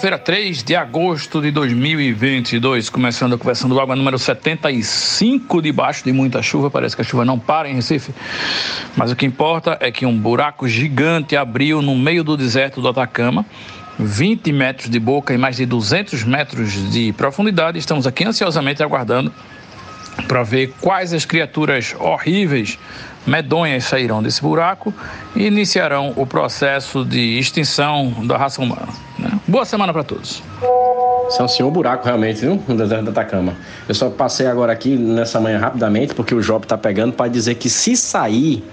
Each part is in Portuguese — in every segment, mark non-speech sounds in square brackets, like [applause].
Quarta-feira, 3 de agosto de 2022, começando a Conversando Água número 75, debaixo de muita chuva. Parece que a chuva não para em Recife. Mas o que importa é que um buraco gigante abriu no meio do deserto do Atacama. 20 metros de boca e mais de 200 metros de profundidade. Estamos aqui ansiosamente aguardando para ver quais as criaturas horríveis, medonhas sairão desse buraco e iniciarão o processo de extinção da raça humana. Né? Boa semana para todos. Isso é um senhor buraco, realmente, viu? No deserto do Atacama. Eu só passei agora aqui nessa manhã rapidamente, porque o Job tá pegando para dizer que se sair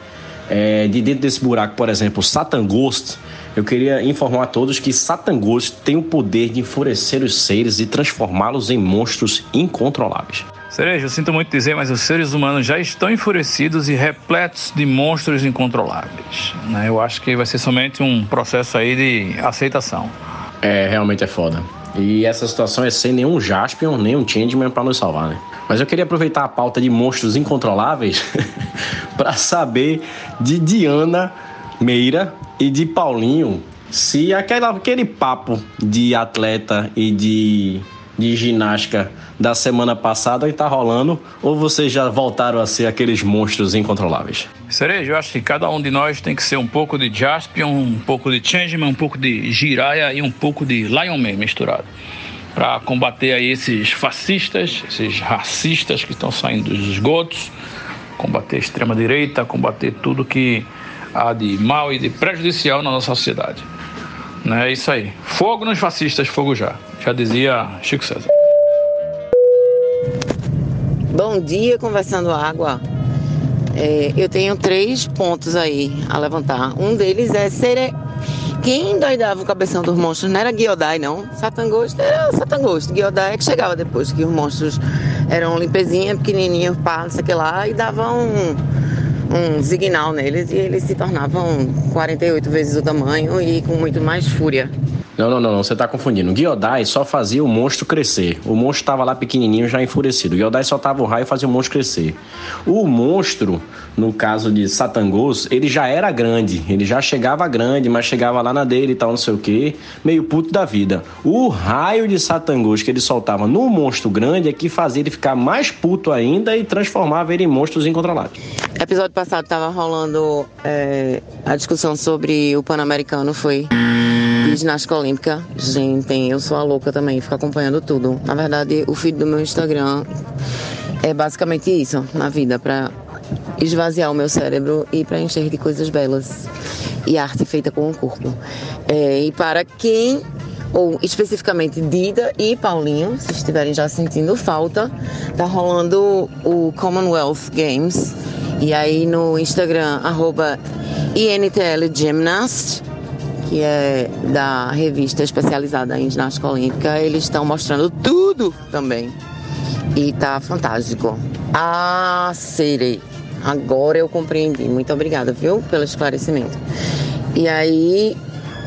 é, de dentro desse buraco, por exemplo, Satan Ghost, eu queria informar a todos que Satan Ghost tem o poder de enfurecer os seres e transformá-los em monstros incontroláveis. Cereja, eu sinto muito dizer, mas os seres humanos já estão enfurecidos e repletos de monstros incontroláveis. né? Eu acho que vai ser somente um processo aí de aceitação. É, realmente é foda. E essa situação é sem nenhum Jaspion, nem um Changeman pra nos salvar, né? Mas eu queria aproveitar a pauta de monstros incontroláveis [laughs] para saber de Diana Meira e de Paulinho se aquela, aquele papo de atleta e de, de ginástica da semana passada está rolando ou vocês já voltaram a ser aqueles monstros incontroláveis? Cereja, eu acho que cada um de nós tem que ser um pouco de Jaspion, um pouco de Changeman, um pouco de Jiraiya e um pouco de Lion Man misturado. Para combater aí esses fascistas, esses racistas que estão saindo dos esgotos, combater a extrema-direita, combater tudo que há de mal e de prejudicial na nossa sociedade. Né, É isso aí. Fogo nos fascistas, fogo já. Já dizia Chico César. Bom dia, conversando água. É, eu tenho três pontos aí a levantar. Um deles é ser quem endoidava o cabeção dos monstros não era Giodai, não. Satangosto era Satangosto. Giodai é que chegava depois que os monstros eram limpezinhos, pequenininhos, pá, não sei o que lá, e davam um, um signal neles e eles se tornavam 48 vezes o tamanho e com muito mais fúria. Não, não, não, não, você tá confundindo. O Giodai só fazia o monstro crescer. O monstro tava lá pequenininho, já enfurecido. O Giodai só tava o raio e fazia o monstro crescer. O monstro, no caso de Satangos, ele já era grande. Ele já chegava grande, mas chegava lá na dele e tal, não sei o quê. Meio puto da vida. O raio de Satangos que ele soltava no monstro grande é que fazia ele ficar mais puto ainda e transformava ele em monstros incontroláveis. Episódio passado tava rolando é, a discussão sobre o Pan-Americano, foi de ginástica olímpica. Gente, eu sou a louca também, fico acompanhando tudo. Na verdade, o feed do meu Instagram é basicamente isso na vida, para esvaziar o meu cérebro e para encher de coisas belas e arte feita com o corpo. É, e para quem, ou especificamente Dida e Paulinho, se estiverem já sentindo falta, tá rolando o Commonwealth Games. E aí no Instagram, arroba INTL Gymnast, que é da revista especializada em ginástica olímpica, eles estão mostrando tudo também. E tá fantástico. Ah, serei. Agora eu compreendi. Muito obrigada, viu, pelo esclarecimento. E aí,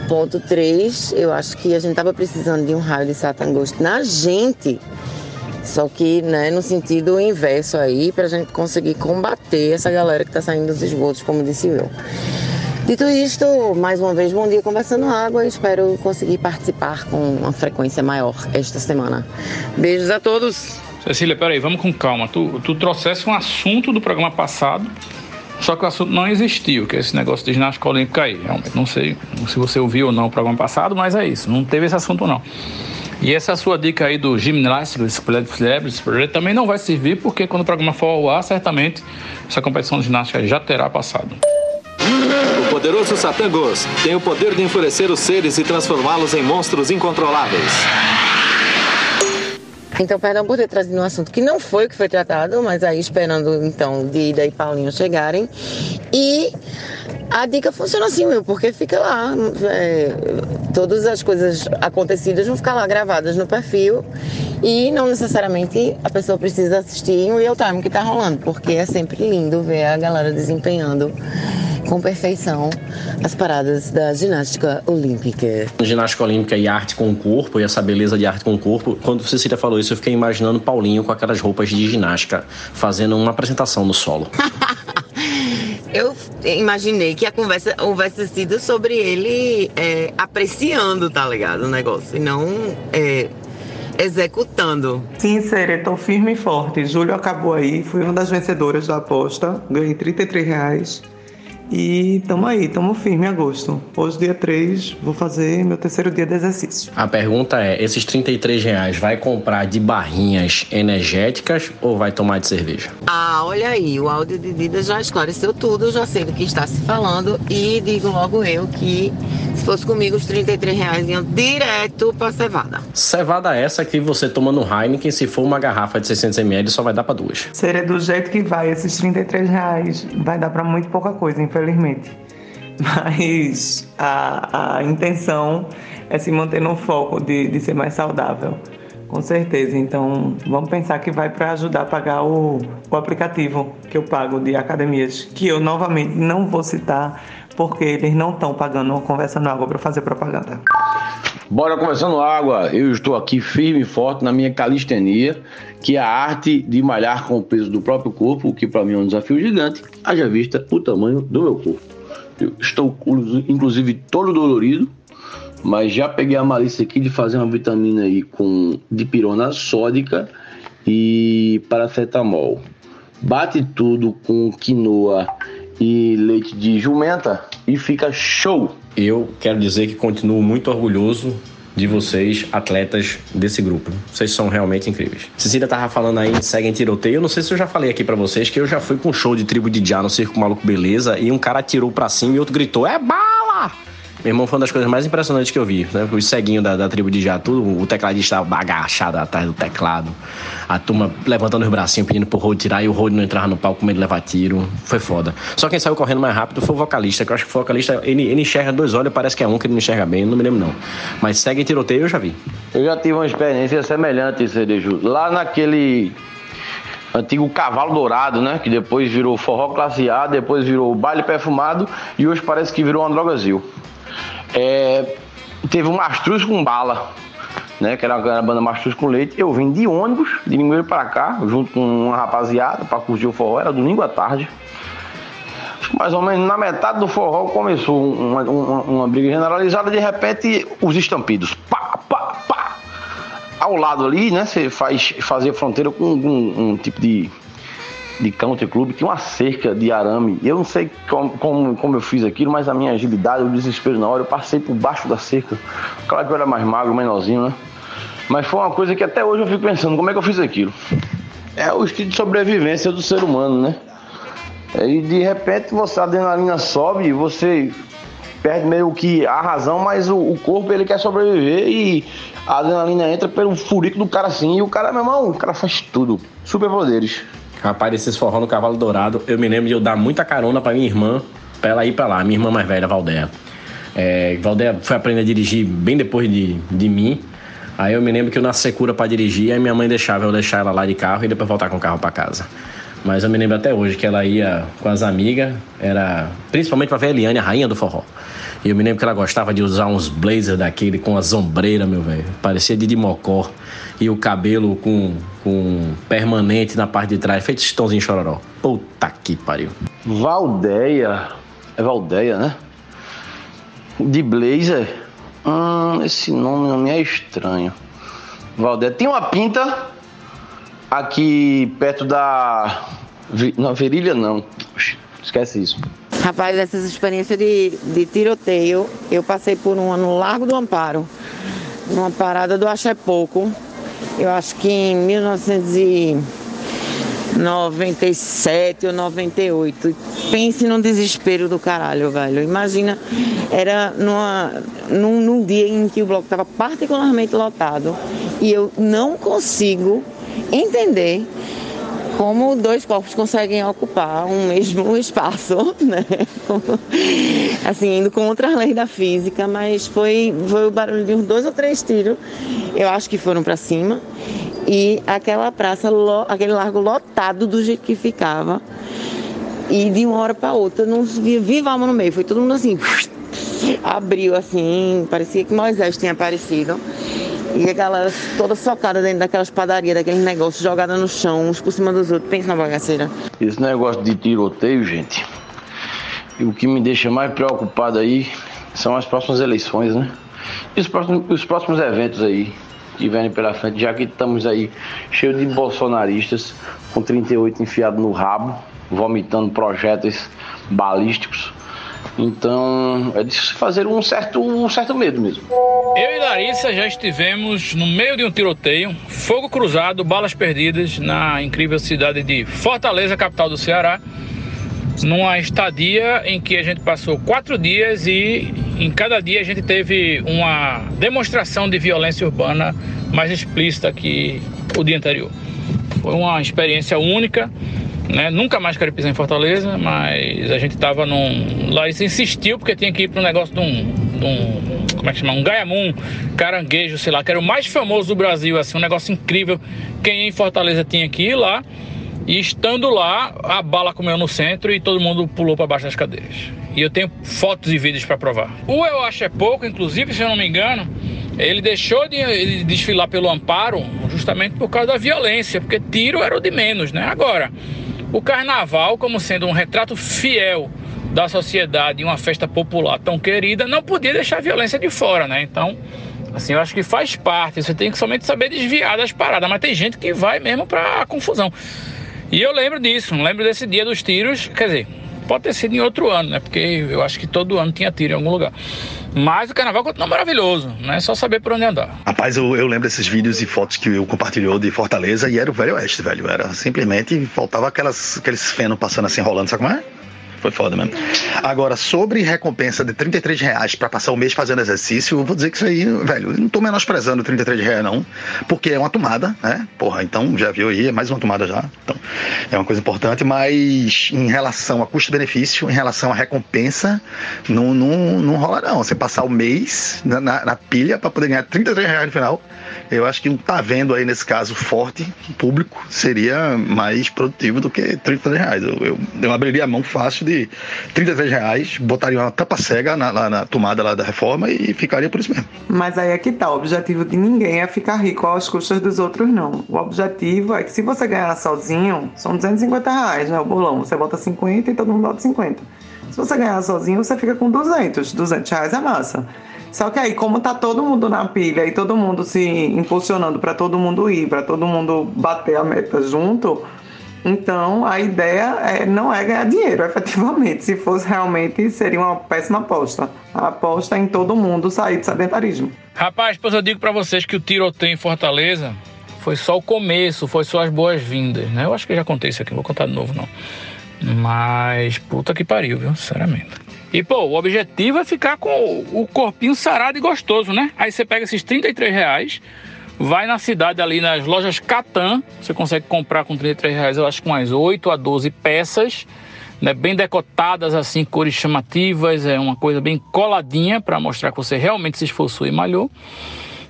ponto 3, eu acho que a gente tava precisando de um raio de Satangosto na gente. Só que, né, no sentido inverso aí, pra gente conseguir combater essa galera que tá saindo dos esgotos, como disse eu. Dito isto, mais uma vez, bom dia conversando água. Espero conseguir participar com uma frequência maior esta semana. Beijos a todos. Cecília, peraí, vamos com calma. Tu, tu trouxesse um assunto do programa passado, só que o assunto não existiu, que é esse negócio de ginástica olímpica aí. Realmente, não sei se você ouviu ou não o programa passado, mas é isso, não teve esse assunto não. E essa sua dica aí do ginástica também não vai servir, porque quando o programa for ao ar, certamente essa competição de ginástica já terá passado. O poderoso Satangos tem o poder de enfurecer os seres e transformá-los em monstros incontroláveis. Então, perdão por ter trazido um assunto que não foi o que foi tratado, mas aí esperando então Dida e Paulinho chegarem. E a dica funciona assim, meu, porque fica lá. é, todas as coisas acontecidas vão ficar lá gravadas no perfil e não necessariamente a pessoa precisa assistir em real time que tá rolando, porque é sempre lindo ver a galera desempenhando com perfeição as paradas da ginástica olímpica. Ginástica olímpica e arte com o corpo, e essa beleza de arte com o corpo. Quando Cecília falou isso, eu fiquei imaginando Paulinho com aquelas roupas de ginástica, fazendo uma apresentação no solo. [laughs] Eu imaginei que a conversa houvesse sido sobre ele é, apreciando, tá ligado? O negócio, e não é, executando. Sim, Séria, tô firme e forte. Julho acabou aí, fui uma das vencedoras da aposta, ganhei 33 reais. E tamo aí, tamo firme em agosto. Hoje, dia 3, vou fazer meu terceiro dia de exercício. A pergunta é: esses 33 reais vai comprar de barrinhas energéticas ou vai tomar de cerveja? Ah, olha aí, o áudio de Dida já esclareceu tudo, já sei do que está se falando e digo logo eu que se fosse comigo os 33 reais iam direto pra cevada. Cevada essa que você toma no Heineken, se for uma garrafa de 600ml, só vai dar pra duas. Séria, do jeito que vai, esses 33 reais vai dar pra muito pouca coisa, infelizmente. [laughs] Mas a, a intenção é se manter no foco de, de ser mais saudável. Com certeza. Então, vamos pensar que vai para ajudar a pagar o, o aplicativo que eu pago de academias, que eu novamente não vou citar, porque eles não estão pagando uma conversa na água para fazer propaganda. Bora conversando água. Eu estou aqui firme e forte na minha calistenia, que é a arte de malhar com o peso do próprio corpo, o que para mim é um desafio gigante, haja vista o tamanho do meu corpo. Eu estou inclusive todo dolorido, mas já peguei a malícia aqui de fazer uma vitamina aí com dipirona sódica e paracetamol. Bate tudo com quinoa e leite de jumenta e fica show. Eu quero dizer que continuo muito orgulhoso de vocês, atletas desse grupo. Vocês são realmente incríveis. Cecília tava falando aí, seguem tiroteio. Eu não sei se eu já falei aqui para vocês que eu já fui com um show de tribo de Já no Circo Maluco Beleza e um cara atirou pra cima e outro gritou: É bala! Meu irmão foi uma das coisas mais impressionantes que eu vi, né? Os ceguinhos da, da tribo de Já, tudo, o tecladista agachado atrás do teclado, a turma levantando os bracinhos pedindo pro Rod tirar e o Rod não entrava no palco com medo de levar tiro. Foi foda. Só quem saiu correndo mais rápido foi o vocalista, que eu acho que o vocalista, ele, ele enxerga dois olhos, parece que é um que ele não enxerga bem, não me lembro não. Mas segue tiroteio eu já vi. Eu já tive uma experiência semelhante, Cerejo. Lá naquele antigo Cavalo Dourado, né? Que depois virou Forró Classe A, depois virou Baile Perfumado e hoje parece que virou uma Drogazil. É, teve um Mastruz com Bala, né? Que era a banda Mastruz com Leite. Eu vim de ônibus, de Limoeiro para cá, junto com uma rapaziada para curtir o forró. Era domingo à tarde. Mais ou menos na metade do forró começou uma, uma, uma briga generalizada. De repente, os estampidos. Pá, pá, pá. Ao lado ali, né? Você faz, fazia fronteira com um, um tipo de de country club, tinha uma cerca de arame. Eu não sei como, como, como, eu fiz aquilo, mas a minha agilidade, o desespero na hora, eu passei por baixo da cerca. Claro que eu era mais magro, menorzinho, né? Mas foi uma coisa que até hoje eu fico pensando, como é que eu fiz aquilo? É o instinto de sobrevivência do ser humano, né? E de repente você a adrenalina sobe você perde meio que a razão, mas o, o, corpo ele quer sobreviver e a adrenalina entra pelo furico do cara assim. E o cara, meu irmão, o cara faz tudo. Superpoderes. Rapaz, esses forró no Cavalo Dourado, eu me lembro de eu dar muita carona pra minha irmã, pra ela ir pra lá, minha irmã mais velha, Valdeia. É, Valdeia foi aprender a dirigir bem depois de, de mim. Aí eu me lembro que eu nasci secura pra dirigir, aí minha mãe deixava eu deixar ela lá de carro e depois voltar com o carro pra casa. Mas eu me lembro até hoje que ela ia com as amigas, era principalmente pra ver a Eliane, a rainha do forró. E eu me lembro que ela gostava de usar uns blazers daquele com as ombreiras, meu velho. Parecia de Dimocó. E o cabelo com, com permanente na parte de trás, feito estãozinho chororó. Puta que pariu. Valdeia. É Valdeia, né? De blazer. Hum, esse nome não me é estranho. Valdeia. Tem uma pinta aqui perto da. Não, Verilha não. Esquece isso. Rapaz, essas experiências de, de tiroteio, eu passei por uma no Largo do Amparo, numa parada do Axé Pouco. Eu acho que em 97 ou 98. Pense num desespero do caralho, velho. Imagina, era numa, num, num dia em que o bloco estava particularmente lotado e eu não consigo entender como dois corpos conseguem ocupar um mesmo [laughs] espaço, né? Assim, indo contra as leis da física, mas foi, foi o barulho de uns dois ou três tiros, eu acho que foram para cima, e aquela praça, aquele largo lotado do jeito que ficava, e de uma hora para outra não via viva alma no meio, foi todo mundo assim, [laughs] abriu assim, parecia que Moisés tinha aparecido. E a galera toda socada dentro daquelas padarias, daqueles negócios, jogada no chão, uns por cima dos outros. Pensa na bagaceira. Esse negócio de tiroteio, gente, o que me deixa mais preocupado aí são as próximas eleições, né? E os próximos, os próximos eventos aí que vêm pela frente, já que estamos aí cheios de bolsonaristas com 38 enfiado no rabo, vomitando projéteis balísticos então é de se fazer um certo, um certo medo mesmo. Eu e Larissa já estivemos no meio de um tiroteio, fogo cruzado, balas perdidas na incrível cidade de Fortaleza, capital do Ceará, numa estadia em que a gente passou quatro dias e em cada dia a gente teve uma demonstração de violência urbana mais explícita que o dia anterior. Foi uma experiência única né? Nunca mais quero pisar em Fortaleza, mas a gente tava num. Lá isso insistiu porque tinha que ir para um negócio de um, de um. Como é que chama? Um gaiamum, caranguejo, sei lá, que era o mais famoso do Brasil, assim, um negócio incrível. Quem em Fortaleza tinha que ir lá. E estando lá, a bala comeu no centro e todo mundo pulou para baixo das cadeiras. E eu tenho fotos e vídeos para provar. O Eu Acho É Pouco, inclusive, se eu não me engano, ele deixou de desfilar pelo amparo justamente por causa da violência, porque tiro era o de menos, né? Agora, o carnaval, como sendo um retrato fiel da sociedade e uma festa popular tão querida, não podia deixar a violência de fora, né? Então, assim, eu acho que faz parte. Você tem que somente saber desviar das paradas, mas tem gente que vai mesmo pra confusão. E eu lembro disso, lembro desse dia dos tiros, quer dizer, pode ter sido em outro ano, né? Porque eu acho que todo ano tinha tiro em algum lugar. Mas o carnaval continua maravilhoso, não é só saber por onde andar. Rapaz, eu, eu lembro desses vídeos e fotos que eu compartilhou de Fortaleza e era o Velho Oeste, velho. Era simplesmente, faltava aquelas, aqueles fenos passando assim, rolando, sabe como é? Foi foda mesmo. Agora, sobre recompensa de 33 reais pra passar o mês fazendo exercício, eu vou dizer que isso aí, velho, não tô menosprezando 33 reais, não. Porque é uma tomada, né? Porra, então já viu aí, é mais uma tomada já. Então, é uma coisa importante, mas em relação a custo-benefício, em relação à recompensa, não, não, não rola, não. Você passar o mês na, na, na pilha pra poder ganhar 33 reais no final, eu acho que um tá vendo aí nesse caso forte, público, seria mais produtivo do que 33 reais. Eu, eu, eu abriria a mão fácil de de 33 reais, botaria uma tampa cega na, na, na, tomada lá da reforma e ficaria por isso mesmo. Mas aí é que tá, o objetivo de ninguém é ficar rico aos custos dos outros, não. O objetivo é que se você ganhar sozinho, são 250 reais, né, o bolão. Você bota 50 e todo mundo bota 50. Se você ganhar sozinho, você fica com 200. 200 reais é massa. Só que aí, como tá todo mundo na pilha e todo mundo se impulsionando para todo mundo ir, para todo mundo bater a meta junto, então, a ideia é, não é ganhar dinheiro, [laughs] efetivamente. Se fosse realmente, seria uma péssima aposta. A aposta é em todo mundo sair do sedentarismo. Rapaz, pois eu digo para vocês que o tiroteio em Fortaleza foi só o começo, foi só as boas-vindas, né? Eu acho que já contei isso aqui, não vou contar de novo, não. Mas, puta que pariu, viu? Sinceramente. E, pô, o objetivo é ficar com o corpinho sarado e gostoso, né? Aí você pega esses 33 reais Vai na cidade ali nas lojas Catan, você consegue comprar com 33 reais, eu acho que umas 8 a 12 peças, né, bem decotadas assim, cores chamativas, é uma coisa bem coladinha para mostrar que você realmente se esforçou e malhou.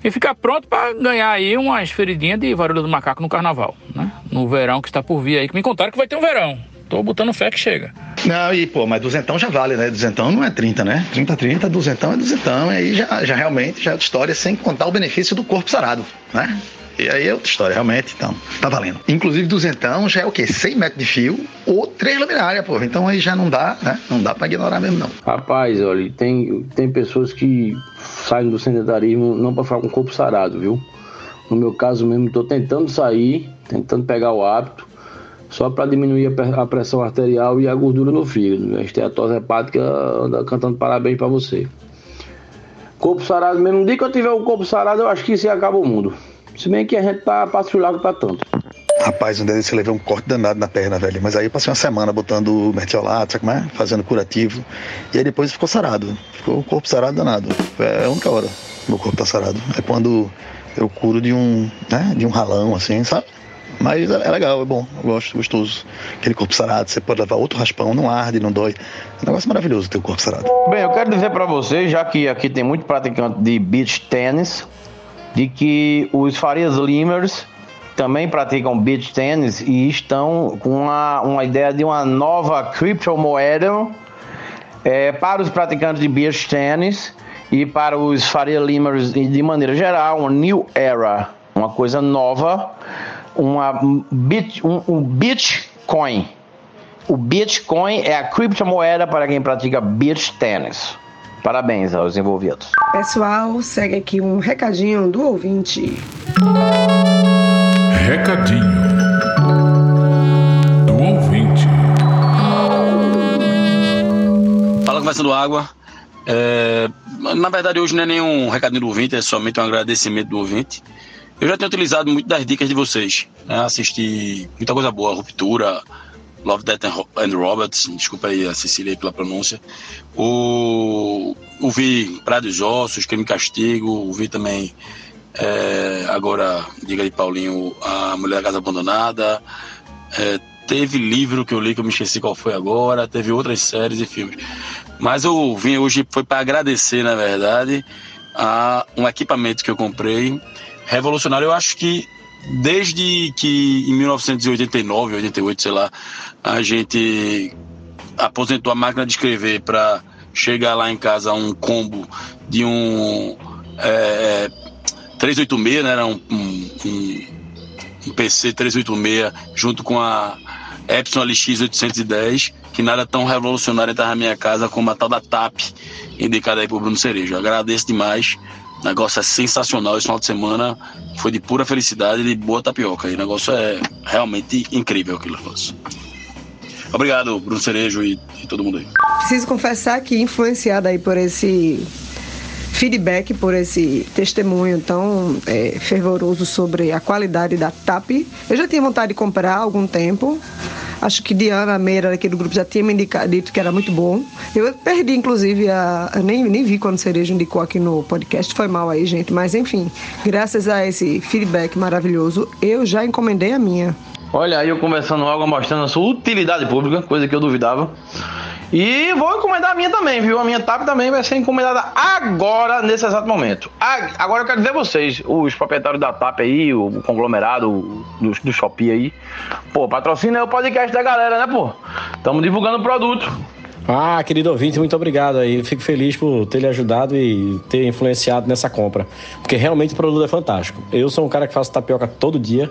E ficar pronto para ganhar aí umas feridinhas de varíola do macaco no carnaval, né? No verão que está por vir aí, que me contaram que vai ter um verão. Tô botando fé que chega. Não, e pô, mas duzentão já vale, né? Duzentão não é 30, né? 30, 30, duzentão é duzentão. Aí já, já realmente já é outra história, sem contar o benefício do corpo sarado, né? E aí é outra história, realmente, então, tá valendo. Inclusive, duzentão já é o quê? 100 metros de fio ou 3 luminárias, pô. Então aí já não dá, né? Não dá pra ignorar mesmo, não. Rapaz, olha, tem, tem pessoas que saem do sedentarismo não pra ficar com o corpo sarado, viu? No meu caso mesmo, tô tentando sair, tentando pegar o hábito, só para diminuir a pressão arterial e a gordura no fígado. A esteatose hepática anda cantando parabéns para você. Corpo sarado mesmo, dia que eu tiver o corpo sarado, eu acho que isso acaba o mundo. Se bem que a gente tá passivo para tanto. Rapaz, um dia eu levei um corte danado na perna, velho. Mas aí eu passei uma semana botando mertiolato, sabe como é? Fazendo curativo. E aí depois ficou sarado. Ficou o corpo sarado danado. É a única hora meu corpo tá sarado. É quando eu curo de um, né? De um ralão, assim, sabe? Mas é legal, é bom, gosto, gostoso. Aquele corpo sarado, você pode levar outro raspão, não arde, não dói. É um negócio maravilhoso ter o corpo sarado. Bem, eu quero dizer para vocês, já que aqui tem muito praticante de beach tênis, de que os Farias Limers também praticam beach tênis e estão com uma, uma ideia de uma nova criptomoeda é, para os praticantes de beach tênis e para os Faria Limers de maneira geral, uma new era, uma coisa nova, uma bit, um, um Bitcoin. O Bitcoin é a criptomoeda para quem pratica beach tênis. Parabéns aos envolvidos. Pessoal, segue aqui um recadinho do ouvinte. Recadinho do ouvinte. Fala conversando água. É, na verdade, hoje não é nenhum recadinho do ouvinte, é somente um agradecimento do ouvinte. Eu já tenho utilizado muito das dicas de vocês. Né? Assisti muita coisa boa, Ruptura, Love, Death and Robots, desculpa aí a Cecília aí pela pronúncia. O, ouvi Praia dos Ossos, Crime e Castigo, ouvi também, é, agora, diga aí Paulinho, A Mulher da Casa Abandonada. É, teve livro que eu li que eu me esqueci qual foi agora, teve outras séries e filmes. Mas eu vim hoje foi para agradecer, na verdade, a um equipamento que eu comprei revolucionário. Eu acho que desde que em 1989, 88, sei lá, a gente aposentou a máquina de escrever para chegar lá em casa um combo de um é, 386, né? Era um, um, um, um PC 386 junto com a Epson LX 810, que nada tão revolucionário entrar na minha casa como a tal da TAP, indicada aí por Bruno Cerejo. Agradeço demais. O negócio é sensacional. Esse final de semana foi de pura felicidade e de boa tapioca. E o negócio é realmente incrível eu faço. Obrigado, Bruno Cerejo e, e todo mundo aí. Preciso confessar que influenciada aí por esse feedback, por esse testemunho tão é, fervoroso sobre a qualidade da TAP. Eu já tinha vontade de comprar há algum tempo. Acho que Diana Meira, aqui do grupo, já tinha me indicado, dito que era muito bom. Eu perdi, inclusive, a, nem, nem vi quando o Cereja indicou aqui no podcast. Foi mal aí, gente. Mas, enfim, graças a esse feedback maravilhoso, eu já encomendei a minha. Olha aí eu conversando algo mostrando a sua utilidade pública, coisa que eu duvidava. E vou encomendar a minha também, viu? A minha TAP também vai ser encomendada agora, nesse exato momento. Agora eu quero dizer vocês, os proprietários da TAP aí, o conglomerado do, do Shopee aí. Pô, patrocina é o podcast da galera, né, pô? Estamos divulgando o produto. Ah, querido ouvinte, muito obrigado aí. Fico feliz por ter lhe ajudado e ter influenciado nessa compra. Porque realmente o produto é fantástico. Eu sou um cara que faço tapioca todo dia.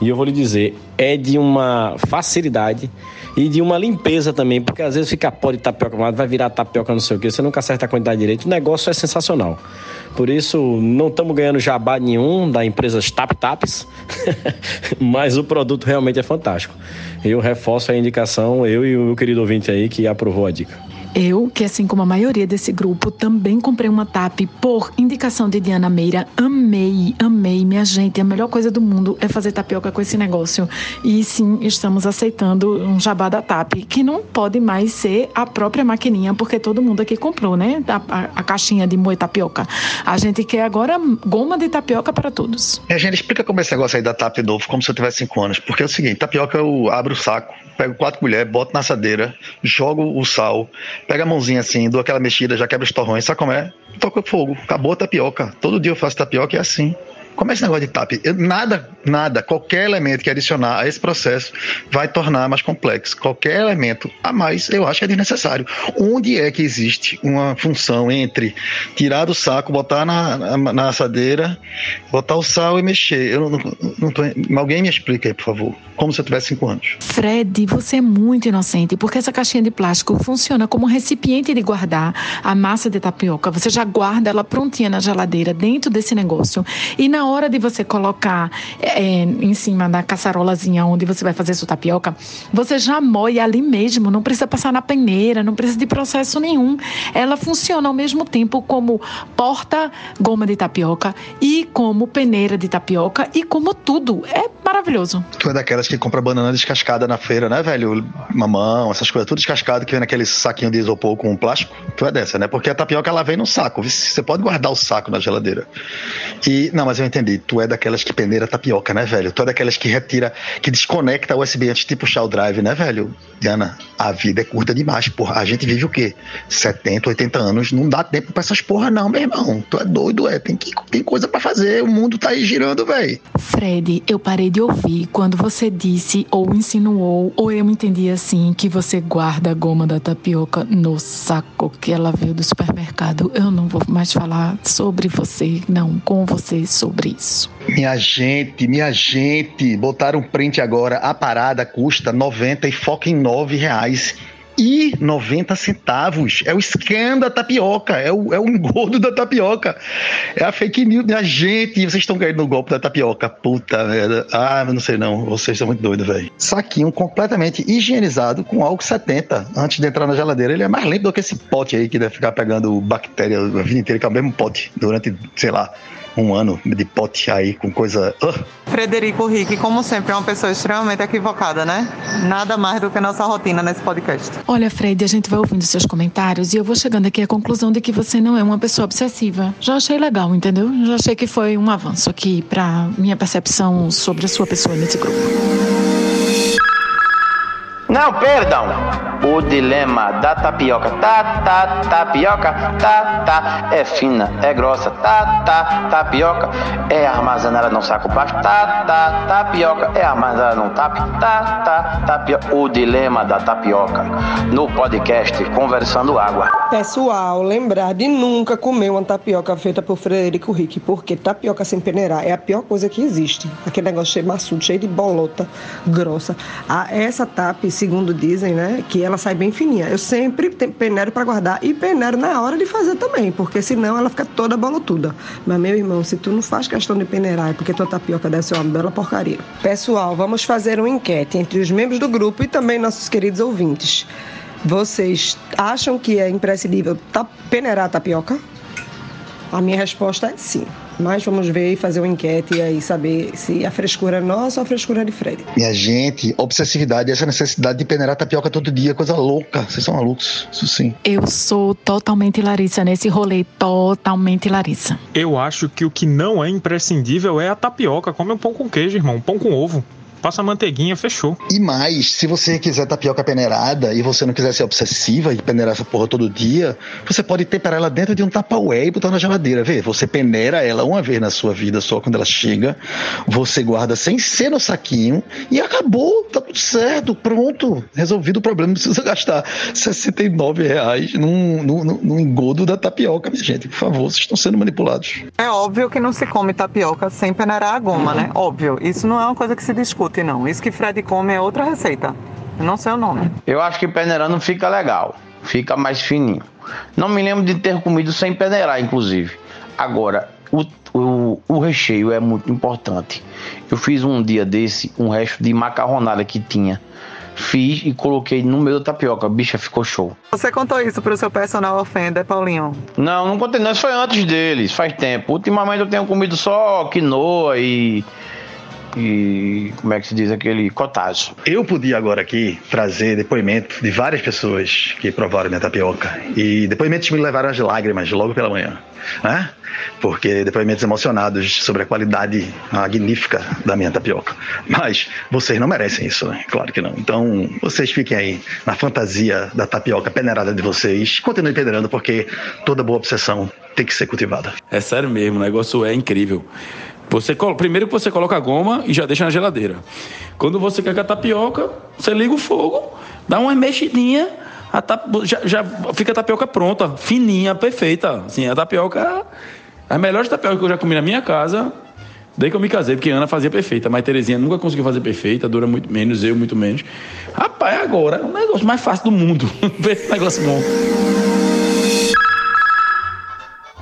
E eu vou lhe dizer, é de uma facilidade e de uma limpeza também, porque às vezes fica pó de tapioca, vai virar tapioca não sei o que, você nunca acerta a quantidade direito, o negócio é sensacional. Por isso, não estamos ganhando jabá nenhum da empresa Tap Taps, [laughs] mas o produto realmente é fantástico. Eu reforço a indicação, eu e o meu querido ouvinte aí que aprovou a dica. Eu, que assim como a maioria desse grupo, também comprei uma TAP por indicação de Diana Meira. Amei, amei, minha gente. A melhor coisa do mundo é fazer tapioca com esse negócio. E sim, estamos aceitando um jabá da TAP, que não pode mais ser a própria maquininha, porque todo mundo aqui comprou, né? A, a, a caixinha de moer tapioca. A gente quer agora goma de tapioca para todos. E a gente explica como é esse negócio aí da TAP novo, como se eu tivesse cinco anos. Porque é o seguinte, tapioca eu abro o saco, pego quatro colheres, boto na assadeira, jogo o sal, pego a mãozinha assim, dou aquela mexida, já quebra os torrões, sabe como é? Toca fogo, acabou a tapioca. Todo dia eu faço tapioca e é assim. Como é esse negócio de TAP? Nada, nada, qualquer elemento que adicionar a esse processo vai tornar mais complexo. Qualquer elemento a mais, eu acho que é desnecessário. Onde é que existe uma função entre tirar do saco, botar na, na, na assadeira, botar o sal e mexer? Eu não, não tô, alguém me explica aí, por favor. Como se eu tivesse cinco anos. Fred, você é muito inocente, porque essa caixinha de plástico funciona como um recipiente de guardar a massa de tapioca. Você já guarda ela prontinha na geladeira, dentro desse negócio. E na hora de você colocar é, em cima da caçarolazinha onde você vai fazer sua tapioca, você já moe ali mesmo, não precisa passar na peneira, não precisa de processo nenhum. Ela funciona ao mesmo tempo como porta goma de tapioca e como peneira de tapioca e como tudo. É maravilhoso. Tu é daquelas que compra banana descascada na feira, né, velho? Mamão, essas coisas, tudo descascado que vem naquele saquinho de isopor com plástico. Tu é dessa, né? Porque a tapioca ela vem no saco. Você pode guardar o saco na geladeira. E, não, mas eu entendi. Tu é daquelas que peneira tapioca, né, velho? Tu é daquelas que retira, que desconecta o USB antes de puxar o drive, né, velho? Diana, a vida é curta demais, porra. A gente vive o quê? 70, 80 anos, não dá tempo pra essas porra, não, meu irmão. Tu é doido, é. Tem, que, tem coisa pra fazer. O mundo tá aí girando, velho. Fred, eu parei de ouvir quando você disse ou insinuou, ou eu entendi assim, que você guarda a goma da tapioca no saco que ela veio do supermercado. Eu não vou mais falar sobre você, não, com você sobre isso. Minha gente, minha gente, botaram print agora. A parada custa 90 e foca em 9 reais e 90 centavos. É o scam da tapioca, é o, é o engodo da tapioca. É a fake news. Minha gente, vocês estão caindo no golpe da tapioca. Puta merda. Ah, não sei não. Vocês são muito doidos, velho. Saquinho completamente higienizado com álcool 70 antes de entrar na geladeira. Ele é mais limpo do que esse pote aí que deve ficar pegando bactéria a vida inteira, que é o mesmo pote durante, sei lá, um ano de pote aí com coisa. Uh. Frederico Rick, como sempre, é uma pessoa extremamente equivocada, né? Nada mais do que nossa rotina nesse podcast. Olha, Fred, a gente vai ouvindo seus comentários e eu vou chegando aqui à conclusão de que você não é uma pessoa obsessiva. Já achei legal, entendeu? Já achei que foi um avanço aqui para minha percepção sobre a sua pessoa nesse grupo. Não, perdão. O dilema da tapioca. Tá, tá, tapioca. Tá, tá. É fina, é grossa. Tá, tá, tapioca. É armazenada num saco plástico. Tá, tá, tapioca. É armazenada num tap. Tá, tá, tapioca. O dilema da tapioca. No podcast Conversando Água. Pessoal, lembrar de nunca comer uma tapioca feita por Frederico Rick, porque tapioca sem peneirar é a pior coisa que existe. Aquele negócio cheio de maçudo, cheio de bolota grossa. Ah, essa tap, segundo dizem, né, que ela sai bem fininha. Eu sempre peneiro para guardar e peneiro na hora de fazer também, porque senão ela fica toda bolotuda. Mas, meu irmão, se tu não faz questão de peneirar, é porque tua tapioca deve ser uma bela porcaria. Pessoal, vamos fazer uma enquete entre os membros do grupo e também nossos queridos ouvintes. Vocês acham que é imprescindível peneirar a tapioca? A minha resposta é sim. Mas vamos ver e fazer uma enquete e aí saber se a frescura é nossa ou a frescura é de Fred. Minha gente, obsessividade, essa necessidade de peneirar tapioca todo dia, coisa louca. Vocês são malucos, isso sim. Eu sou totalmente Larissa nesse rolê, totalmente Larissa. Eu acho que o que não é imprescindível é a tapioca. Come um pão com queijo, irmão, um pão com ovo passa a manteiguinha, fechou. E mais, se você quiser tapioca peneirada e você não quiser ser obsessiva e peneirar essa porra todo dia, você pode temperar ela dentro de um Tupperware e botar na geladeira. Vê, você peneira ela uma vez na sua vida só quando ela chega, você guarda sem ser no saquinho e acabou, tá tudo certo, pronto, resolvido o problema, não precisa gastar 69 reais num, num, num engodo da tapioca, minha gente, por favor, vocês estão sendo manipulados. É óbvio que não se come tapioca sem peneirar a goma, né? Óbvio, isso não é uma coisa que se discute não. Isso que Fred come é outra receita. Não sei o nome. Eu acho que peneirando fica legal. Fica mais fininho. Não me lembro de ter comido sem peneirar, inclusive. Agora, o, o, o recheio é muito importante. Eu fiz um dia desse um resto de macarronada que tinha. Fiz e coloquei no meio da tapioca. Bicha, ficou show. Você contou isso pro seu personal offender, Paulinho? Não, não contei não. Isso foi antes deles, faz tempo. Ultimamente eu tenho comido só quinoa e e como é que se diz aquele cottage. Eu podia agora aqui trazer depoimento de várias pessoas que provaram minha tapioca e depoimentos me levaram às lágrimas logo pela manhã, né? Porque depoimentos emocionados sobre a qualidade magnífica da minha tapioca. Mas vocês não merecem isso, né? Claro que não. Então, vocês fiquem aí na fantasia da tapioca peneirada de vocês. Continuem peneirando porque toda boa obsessão tem que ser cultivada. É sério mesmo, o negócio é incrível. Você primeiro que você coloca a goma e já deixa na geladeira. Quando você quer com a tapioca, você liga o fogo, dá uma mexidinha, a tap... já, já, fica a tapioca pronta, fininha, perfeita. Assim, a tapioca, a melhor tapioca que eu já comi na minha casa, desde que eu me casei, porque Ana fazia perfeita, mas Terezinha nunca conseguiu fazer perfeita, dura muito menos, eu muito menos. Rapaz, agora é o negócio mais fácil do mundo. [laughs] Negócio bom.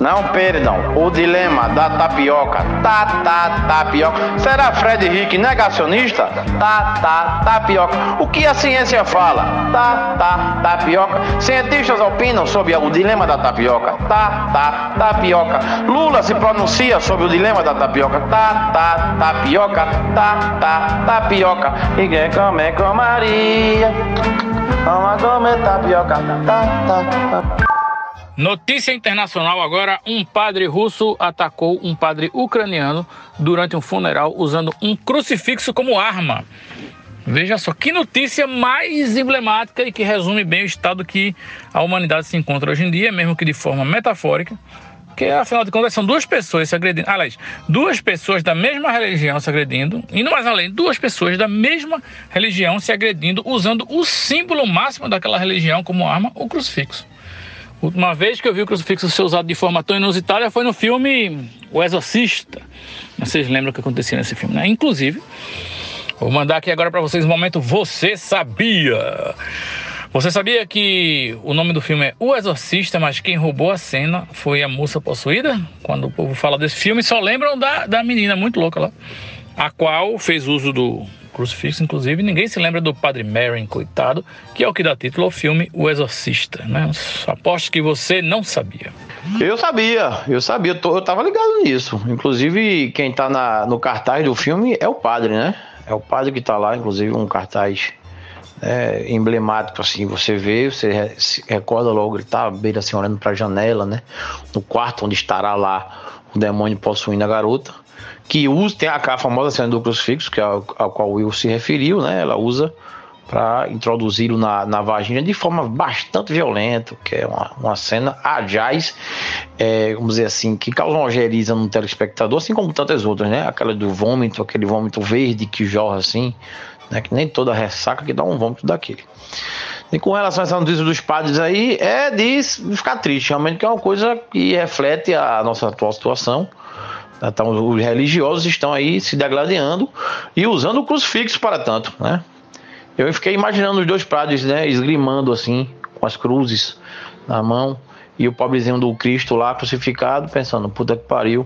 Não, perdão. O dilema da tapioca. Tá, tá, tapioca. Será Fred Henrique negacionista? Tá, tá, tapioca. O que a ciência fala? Tá, tá, tapioca. Cientistas opinam sobre o dilema da tapioca. Tá, tá, tapioca. Lula se pronuncia sobre o dilema da tapioca. Tá, tá, tapioca. Tá, tá, tapioca. E quem come com Maria. Vamos comer tapioca. Tá, tá. Notícia internacional agora: um padre russo atacou um padre ucraniano durante um funeral usando um crucifixo como arma. Veja só que notícia mais emblemática e que resume bem o estado que a humanidade se encontra hoje em dia, mesmo que de forma metafórica. Que afinal de contas são duas pessoas se agredindo. Aliás, duas pessoas da mesma religião se agredindo, indo mais além, duas pessoas da mesma religião se agredindo usando o símbolo máximo daquela religião como arma, o crucifixo. Última vez que eu vi o crucifixo ser usado de forma tão inusitada foi no filme O Exorcista. Vocês lembram o que acontecia nesse filme, né? Inclusive, vou mandar aqui agora para vocês um momento Você Sabia? Você sabia que o nome do filme é O Exorcista, mas quem roubou a cena foi a moça possuída? Quando o povo fala desse filme, só lembram da, da menina muito louca lá, a qual fez uso do crucifixo, inclusive, ninguém se lembra do Padre Merrin, coitado, que é o que dá título ao filme O Exorcista, né? Aposto que você não sabia. Eu sabia, eu sabia, eu, tava ligado nisso. Inclusive, quem tá na, no cartaz do filme é o padre, né? É o padre que tá lá, inclusive, um cartaz é, emblemático, assim, você vê, você se recorda logo, ele tá à beira, assim, olhando pra janela, né? No quarto onde estará lá o demônio possuindo a garota que usa, tem a, famosa cena do crucifixo, que é a, qual Will se referiu, né? Ela usa para introduzi-lo na, na vagina de forma bastante violenta, que é uma, uma cena, aliás, é, vamos dizer assim, que causa uma geriza no telespectador, assim como tantas outras, né? Aquela do vômito, aquele vômito verde que jorra assim, né? Que nem toda ressaca que dá um vômito daquele. E com relação a essa notícia dos padres aí, é de ficar triste, realmente que é uma coisa que reflete a nossa atual situação. Então, os religiosos estão aí se degladiando e usando o crucifixo para tanto, né? Eu fiquei imaginando os dois padres, né, esgrimando assim, com as cruzes na mão, e o pobrezinho do Cristo lá crucificado, pensando, puta que pariu,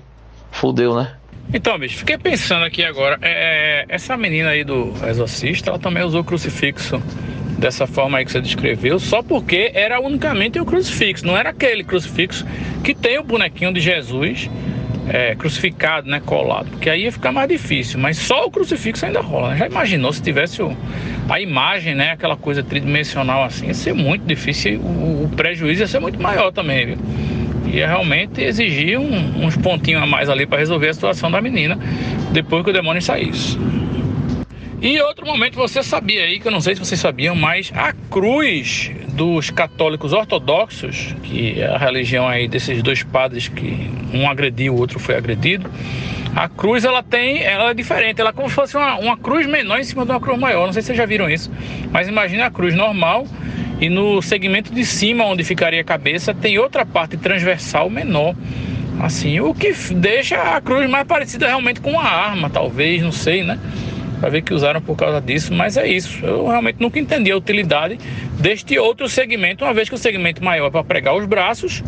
fudeu, né? Então, bicho, fiquei pensando aqui agora, é, essa menina aí do exorcista, ela também usou crucifixo dessa forma aí que você descreveu, só porque era unicamente o crucifixo, não era aquele crucifixo que tem o bonequinho de Jesus é, crucificado, né, colado, porque aí ia ficar mais difícil, mas só o crucifixo ainda rola. Né? Já imaginou se tivesse o, a imagem, né, aquela coisa tridimensional assim, ia ser muito difícil, o, o prejuízo ia ser muito maior também, viu? Ia realmente exigir um, uns pontinhos a mais ali para resolver a situação da menina depois que o demônio saísse. E outro momento você sabia aí, que eu não sei se vocês sabiam, mas a cruz dos católicos ortodoxos, que é a religião aí desses dois padres que um agrediu, o outro foi agredido, a cruz ela tem, ela é diferente, ela é como se fosse uma, uma cruz menor em cima de uma cruz maior. Não sei se vocês já viram isso, mas imagine a cruz normal e no segmento de cima, onde ficaria a cabeça, tem outra parte transversal menor. Assim, o que deixa a cruz mais parecida realmente com uma arma, talvez, não sei, né? Para ver que usaram por causa disso, mas é isso. Eu realmente nunca entendi a utilidade deste outro segmento, uma vez que o segmento maior é para pregar os braços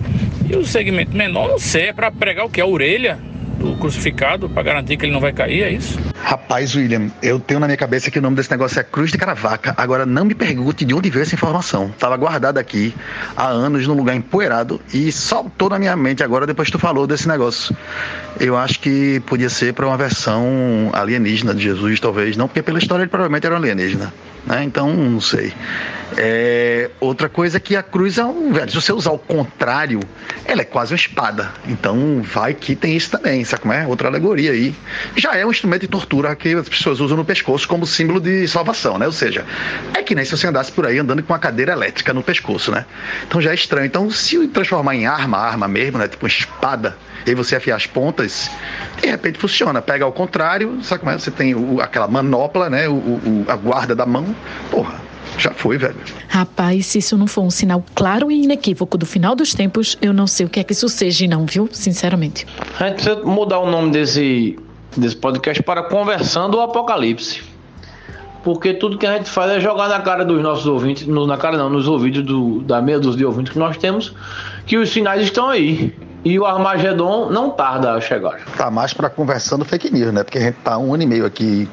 e o segmento menor, não sei, é para pregar o que? A orelha do crucificado, para garantir que ele não vai cair, é isso? Rapaz, William, eu tenho na minha cabeça que o nome desse negócio é Cruz de Caravaca. Agora, não me pergunte de onde veio essa informação. Estava guardada aqui há anos num lugar empoeirado e saltou na minha mente agora depois que tu falou desse negócio. Eu acho que podia ser para uma versão alienígena de Jesus, talvez. Não, porque pela história ele provavelmente era um alienígena. Né? Então, não sei. É, outra coisa é que a cruz é um. Velho, se você usar o contrário, ela é quase uma espada. Então, vai que tem isso também, sabe como é? Outra alegoria aí. Já é um instrumento de tortura que as pessoas usam no pescoço como símbolo de salvação, né? Ou seja, é que nem se você andasse por aí andando com uma cadeira elétrica no pescoço, né? Então já é estranho. Então, se transformar em arma, arma mesmo, né? Tipo uma espada, e você afiar as pontas, de repente funciona. Pega ao contrário, sabe como é? Você tem o, aquela manopla, né? O, o, a guarda da mão. Porra, já foi, velho. Rapaz, se isso não for um sinal claro e inequívoco do final dos tempos, eu não sei o que é que isso seja, não, viu? Sinceramente. A gente precisa mudar o nome desse, desse podcast para Conversando o Apocalipse. Porque tudo que a gente faz é jogar na cara dos nossos ouvintes, no, na cara não, nos ouvidos do, da meia dos de ouvintes que nós temos, que os sinais estão aí. e o Armagedon não tarda a chegar. Tá mais pra conversando fake news, né? Porque a gente tá um ano e meio aqui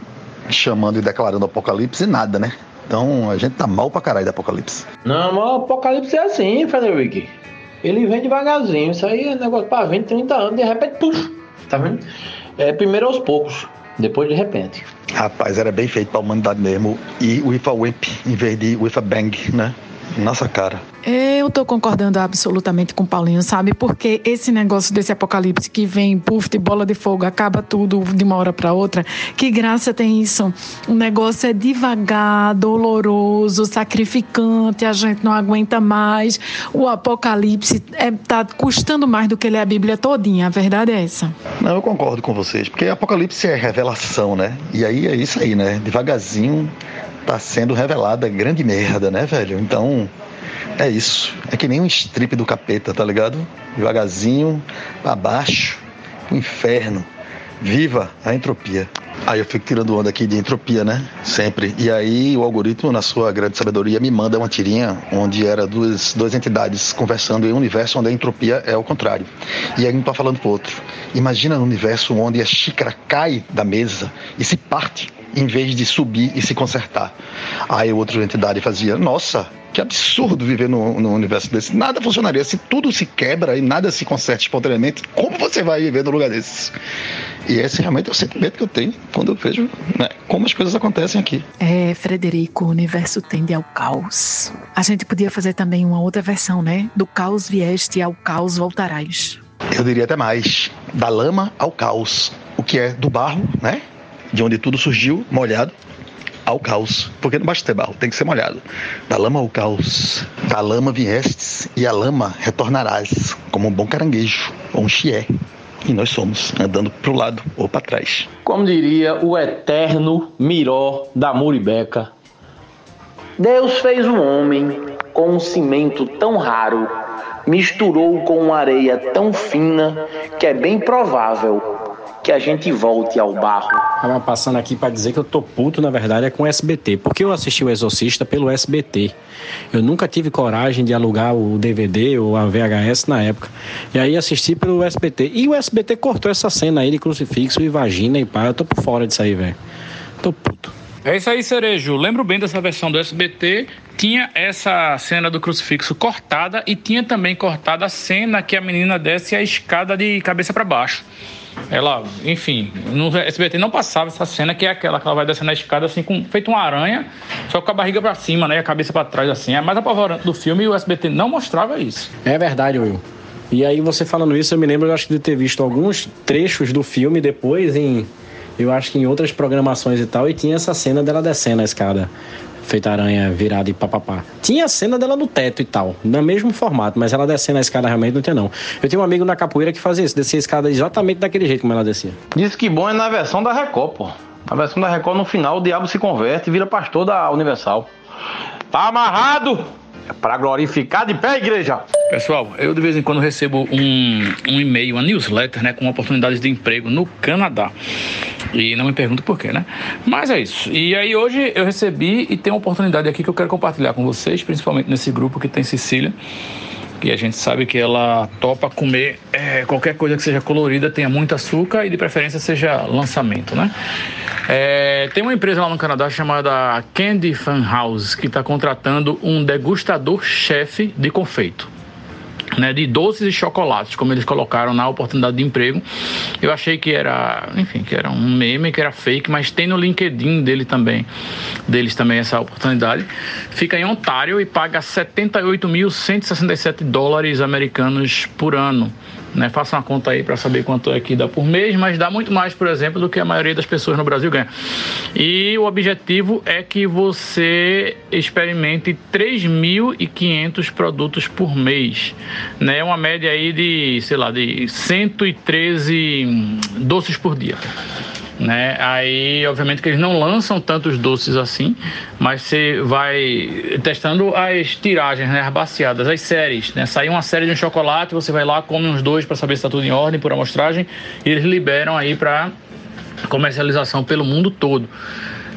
chamando e declarando apocalipse e nada, né? Então a gente tá mal pra caralho do apocalipse. Não, mas o apocalipse é assim, Frederico. Ele vem devagarzinho. Isso aí é negócio pra 20, 30 anos, de repente, puf, tá vendo? É primeiro aos poucos, depois de repente. Rapaz, era bem feito pra humanidade mesmo. E with a whip em vez de with a bang, né? Nossa cara. Eu tô concordando absolutamente com o Paulinho, sabe? Porque esse negócio desse apocalipse que vem, puff, de bola de fogo, acaba tudo de uma hora para outra. Que graça tem isso? O negócio é devagar, doloroso, sacrificante, a gente não aguenta mais. O apocalipse é, tá custando mais do que ler a Bíblia todinha, a verdade é essa. Não, eu concordo com vocês, porque Apocalipse é revelação, né? E aí é isso aí, né? Devagarzinho tá sendo revelada grande merda, né, velho? Então, é isso. É que nem um strip do capeta, tá ligado? Devagarzinho, pra baixo, inferno. Viva a entropia. Aí eu fico tirando onda aqui de entropia, né? Sempre. E aí o algoritmo, na sua grande sabedoria, me manda uma tirinha onde era duas, duas entidades conversando em um universo onde a entropia é o contrário. E aí um tá falando pro outro. Imagina no universo onde a xícara cai da mesa e se parte em vez de subir e se consertar. Aí outra entidade fazia, nossa, que absurdo viver no, no, universo desse. Nada funcionaria. Se tudo se quebra e nada se conserta espontaneamente, como você vai viver num lugar desses? E esse realmente é o sentimento que eu tenho quando eu vejo né, como as coisas acontecem aqui. É, Frederico, o universo tende ao caos. A gente podia fazer também uma outra versão, né? Do caos vieste ao caos voltarás. Eu diria até mais, da lama ao caos. O que é do barro, né? De onde tudo surgiu, molhado, ao caos. Porque não basta ter barro, tem que ser molhado. Da lama ao caos. Da lama viestes e a lama retornarás, como um bom caranguejo ou um chié. E nós somos, andando para o lado ou para trás. Como diria o eterno Miró da Muribeca, Deus fez um homem com um cimento tão raro, misturou com uma areia tão fina que é bem provável que a gente volte ao barro. Tava passando aqui para dizer que eu tô puto, na verdade, é com o SBT. Porque eu assisti o Exorcista pelo SBT. Eu nunca tive coragem de alugar o DVD ou a VHS na época. E aí assisti pelo SBT. E o SBT cortou essa cena aí de crucifixo e vagina e pá. Eu tô por fora disso aí, velho. Tô puto. É isso aí, Cerejo. Lembro bem dessa versão do SBT. Tinha essa cena do crucifixo cortada e tinha também cortada a cena que a menina desce a escada de cabeça para baixo. Ela, enfim, no SBT não passava essa cena que é aquela que ela vai descendo a escada assim, com, feito uma aranha, só com a barriga para cima, né? E a cabeça para trás, assim. É mais apavorante do filme e o SBT não mostrava isso. É verdade, Will. E aí, você falando isso, eu me lembro, eu acho de ter visto alguns trechos do filme depois em. Eu acho que em outras programações e tal, e tinha essa cena dela descendo a escada feita aranha virada e papapá. Tinha a cena dela no teto e tal, no mesmo formato, mas ela descendo a escada realmente não tinha não. Eu tinha um amigo na capoeira que fazia isso, descia a escada exatamente daquele jeito como ela descia. Diz que bom é na versão da Record, pô. Na versão da Record, no final, o diabo se converte e vira pastor da Universal. Tá amarrado! É para glorificar de pé, igreja. Pessoal, eu de vez em quando recebo um, um e-mail, uma newsletter, né, com oportunidades de emprego no Canadá. E não me pergunto por quê, né? Mas é isso. E aí hoje eu recebi e tem uma oportunidade aqui que eu quero compartilhar com vocês, principalmente nesse grupo que tem Cecília que a gente sabe que ela topa comer é, qualquer coisa que seja colorida, tenha muito açúcar e de preferência seja lançamento, né? É, tem uma empresa lá no Canadá chamada Candy Fun House que está contratando um degustador-chefe de confeito né, de doces e chocolates, como eles colocaram na oportunidade de emprego. Eu achei que era, enfim, que era um meme, que era fake, mas tem no LinkedIn dele também, deles também essa oportunidade. Fica em Ontário e paga 78.167 dólares americanos por ano. Né? Faça uma conta aí para saber quanto é que dá por mês, mas dá muito mais, por exemplo, do que a maioria das pessoas no Brasil ganha. E o objetivo é que você experimente 3.500 produtos por mês, né? Uma média aí de, sei lá, de 113 doces por dia né? Aí, obviamente que eles não lançam tantos doces assim, mas você vai testando as tiragens, né? As baciadas, as séries, né? Sai uma série de um chocolate, você vai lá, come uns dois para saber se está tudo em ordem por amostragem, e eles liberam aí para comercialização pelo mundo todo.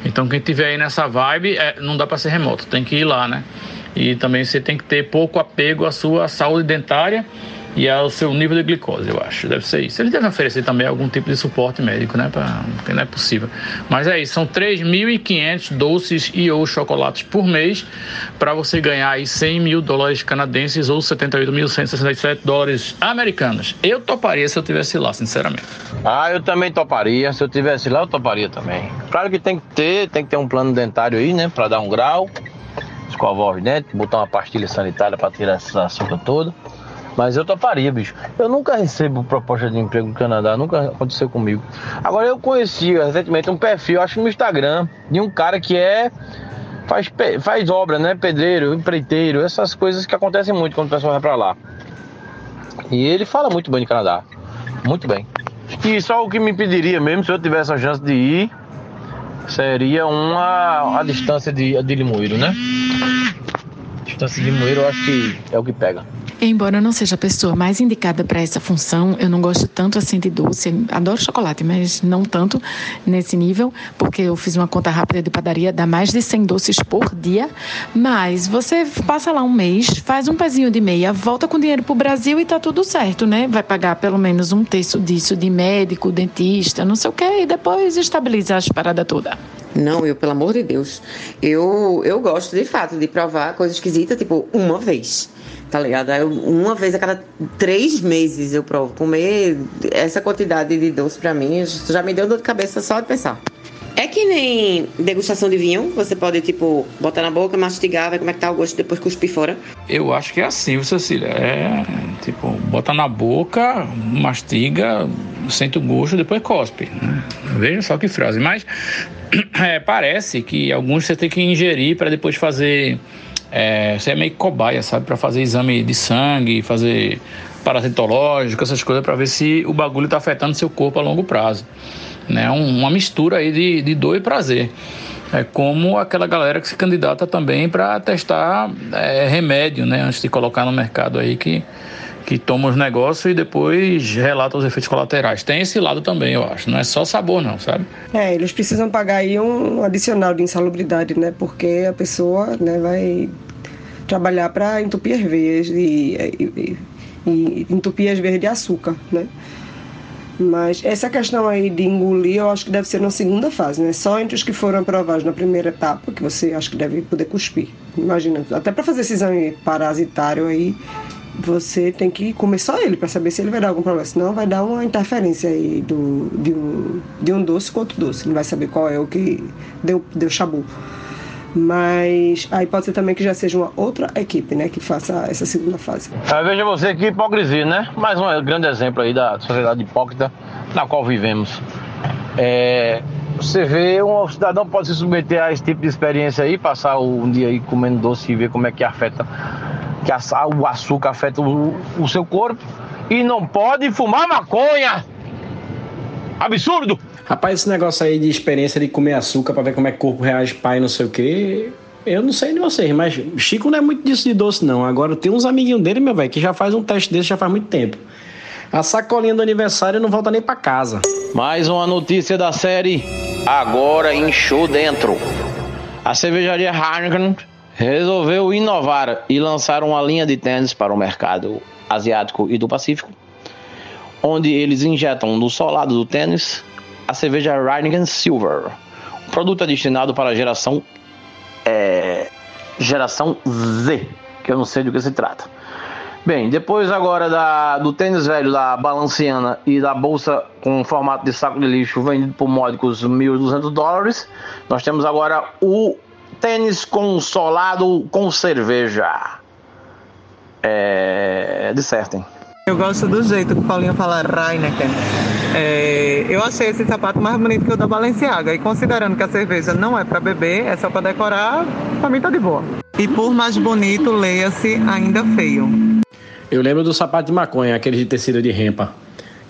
Então, quem tiver aí nessa vibe, é, não dá para ser remoto, tem que ir lá, né? E também você tem que ter pouco apego à sua saúde dentária e ao seu nível de glicose, eu acho. Deve ser isso. Eles devem oferecer também algum tipo de suporte médico, né? Pra, porque não é possível. Mas é isso, são 3.500 doces e ou chocolates por mês para você ganhar aí 100 mil dólares canadenses ou 78.167 dólares americanos. Eu toparia se eu tivesse lá, sinceramente. Ah, eu também toparia. Se eu tivesse lá, eu toparia também. Claro que tem que ter, tem que ter um plano dentário aí, né? Pra dar um grau, escovar os dentes, botar uma pastilha sanitária pra tirar essa açúcar toda. Mas eu toparia, bicho. Eu nunca recebo proposta de emprego no Canadá, nunca aconteceu comigo. Agora eu conheci recentemente um perfil, acho no Instagram, de um cara que é. Faz, faz obra, né? Pedreiro, empreiteiro, essas coisas que acontecem muito quando o pessoal vai pra lá. E ele fala muito bem de Canadá. Muito bem. E só o que me pediria mesmo, se eu tivesse a chance de ir, seria uma a distância de, de Limoeiro, né? Distância de Limoeiro eu acho que é o que pega. Embora eu não seja a pessoa mais indicada para essa função, eu não gosto tanto assim de doce. Adoro chocolate, mas não tanto nesse nível, porque eu fiz uma conta rápida de padaria, dá mais de 100 doces por dia. Mas você passa lá um mês, faz um pezinho de meia, volta com dinheiro pro Brasil e tá tudo certo, né? Vai pagar pelo menos um terço disso de médico, dentista, não sei o quê, e depois estabiliza as paradas todas. Não, eu, pelo amor de Deus. Eu, eu gosto, de fato, de provar coisa esquisita, tipo, uma vez. Tá ligado? Eu, uma vez a cada três meses eu provo. Comer essa quantidade de doce pra mim já me deu dor de cabeça só de pensar. É que nem degustação de vinho. Você pode, tipo, botar na boca, mastigar, ver como é que tá o gosto, depois cuspir fora. Eu acho que é assim, Cecília. É tipo, bota na boca, mastiga, sente o gosto, depois cospe. Veja só que frase. Mas [clears throat] é, parece que alguns você tem que ingerir para depois fazer. É, você é meio cobaia, sabe? Para fazer exame de sangue, fazer parasitológico, essas coisas, para ver se o bagulho está afetando seu corpo a longo prazo. Né? Um- uma mistura aí de, de dor e prazer. É como aquela galera que se candidata também para testar é, remédio, né? Antes de colocar no mercado aí que, que toma os negócios e depois relata os efeitos colaterais. Tem esse lado também, eu acho. Não é só sabor, não, sabe? É, eles precisam pagar aí um adicional de insalubridade, né? Porque a pessoa né, vai trabalhar para entupir as veias e, e- e- entupir as veias de açúcar, né? Mas essa questão aí de engolir, eu acho que deve ser na segunda fase, né? Só entre os que foram aprovados na primeira etapa, que você acho que deve poder cuspir. Imagina, até para fazer esse exame parasitário aí, você tem que comer só ele para saber se ele vai dar algum problema. Senão vai dar uma interferência aí do, de, um, de um doce com outro doce. Não vai saber qual é o que deu, deu. Mas aí pode ser também que já seja uma outra equipe, né? Que faça essa segunda fase. Ah, veja você que hipocrisia, né? Mais um grande exemplo aí da sociedade hipócrita na qual vivemos. É, você vê, um cidadão pode se submeter a esse tipo de experiência aí, passar um dia aí comendo doce e ver como é que afeta, que o açúcar afeta o, o seu corpo e não pode fumar maconha. Absurdo! Rapaz, esse negócio aí de experiência de comer açúcar pra ver como é que o corpo reage, pai, não sei o quê. Eu não sei de vocês, mas Chico não é muito disso de doce, não. Agora tem uns amiguinhos dele, meu velho, que já faz um teste desse já faz muito tempo. A sacolinha do aniversário não volta nem pra casa. Mais uma notícia da série Agora inchou dentro. A cervejaria Heineken resolveu inovar e lançar uma linha de tênis para o mercado asiático e do Pacífico, onde eles injetam no solado do tênis a cerveja Heineken Silver. O produto é destinado para a geração é, geração Z, que eu não sei do que se trata. Bem, depois agora da, do tênis velho da Balenciana e da bolsa com formato de saco de lixo vendido por módicos 1.200 dólares, nós temos agora o tênis consolado com cerveja. É, dissertem. Eu gosto do jeito que o Paulinho fala Heineken. É, eu achei esse sapato mais bonito que o da Balenciaga. E considerando que a cerveja não é para beber, é só para decorar, pra mim tá de boa. E por mais bonito, leia-se ainda feio. Eu lembro do sapato de maconha, aquele de tecido de rempa.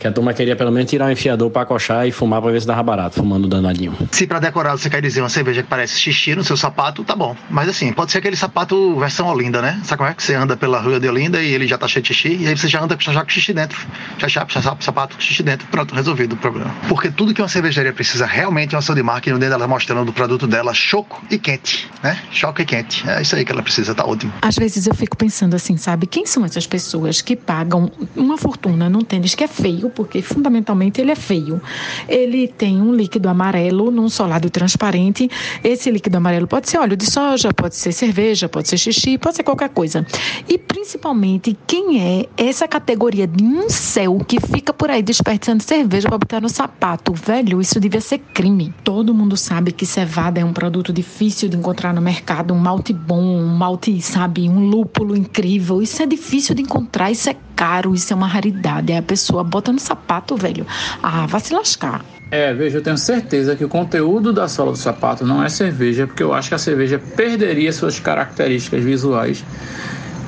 Que a turma queria pelo menos tirar um enfiador pra coxar e fumar pra ver se dava barato, fumando danadinho. Se pra decorar você quer dizer uma cerveja que parece xixi no seu sapato, tá bom. Mas assim, pode ser aquele sapato versão Olinda, né? Sabe como é que você anda pela rua de Olinda e ele já tá cheio de xixi, e aí você já anda já com xixi dentro. Já chapa, sapato com xixi dentro, pronto, resolvido o problema. Porque tudo que uma cervejaria precisa realmente é uma ação de marketing, dentro dela mostrando o produto dela choco e quente, né? Choco e quente. É isso aí que ela precisa, tá ótimo. Às vezes eu fico pensando assim, sabe? Quem são essas pessoas que pagam uma fortuna num tênis que é feio, porque fundamentalmente ele é feio. Ele tem um líquido amarelo num solado transparente. Esse líquido amarelo pode ser óleo de soja, pode ser cerveja, pode ser xixi, pode ser qualquer coisa. E principalmente, quem é essa categoria de um céu que fica por aí desperdiçando cerveja para botar no sapato? Velho, isso devia ser crime. Todo mundo sabe que cevada é um produto difícil de encontrar no mercado, um malte bom, um malte, sabe, um lúpulo incrível. Isso é difícil de encontrar, isso é caro, isso é uma raridade. Aí a pessoa bota no sapato, velho. Ah, vai se lascar. É, veja, eu tenho certeza que o conteúdo da sola do sapato não é cerveja, porque eu acho que a cerveja perderia suas características visuais.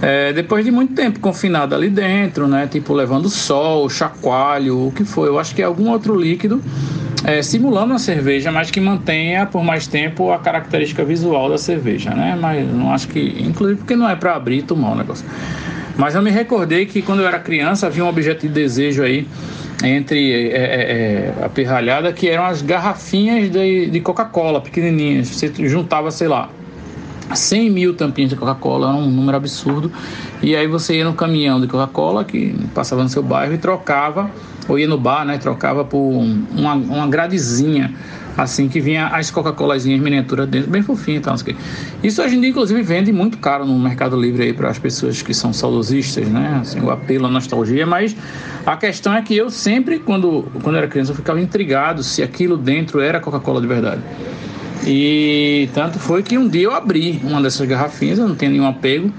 É, depois de muito tempo confinado ali dentro, né? Tipo levando sol, chacoalho, o que for. Eu acho que é algum outro líquido é, simulando a cerveja, mas que mantenha por mais tempo a característica visual da cerveja, né? Mas não acho que, inclusive porque não é para abrir e tomar o negócio. Mas eu me recordei que quando eu era criança havia um objeto de desejo aí entre é, é, é a pirralhada que eram as garrafinhas de, de Coca-Cola pequenininhas. Você juntava, sei lá, 100 mil tampinhas de Coca-Cola, era um número absurdo. E aí você ia no caminhão de Coca-Cola que passava no seu bairro e trocava, ou ia no bar, né? Trocava por uma, uma gradezinha assim que vinha as Coca-Colazinhas miniatura dentro, bem fofinha e tal. Isso hoje em dia, inclusive, vende muito caro no Mercado Livre aí para as pessoas que são saudosistas, né? Assim, o apelo, a nostalgia, mas a questão é que eu sempre, quando, quando era criança, eu ficava intrigado se aquilo dentro era Coca-Cola de verdade. E tanto foi que um dia eu abri uma dessas garrafinhas, eu não tenho nenhum apego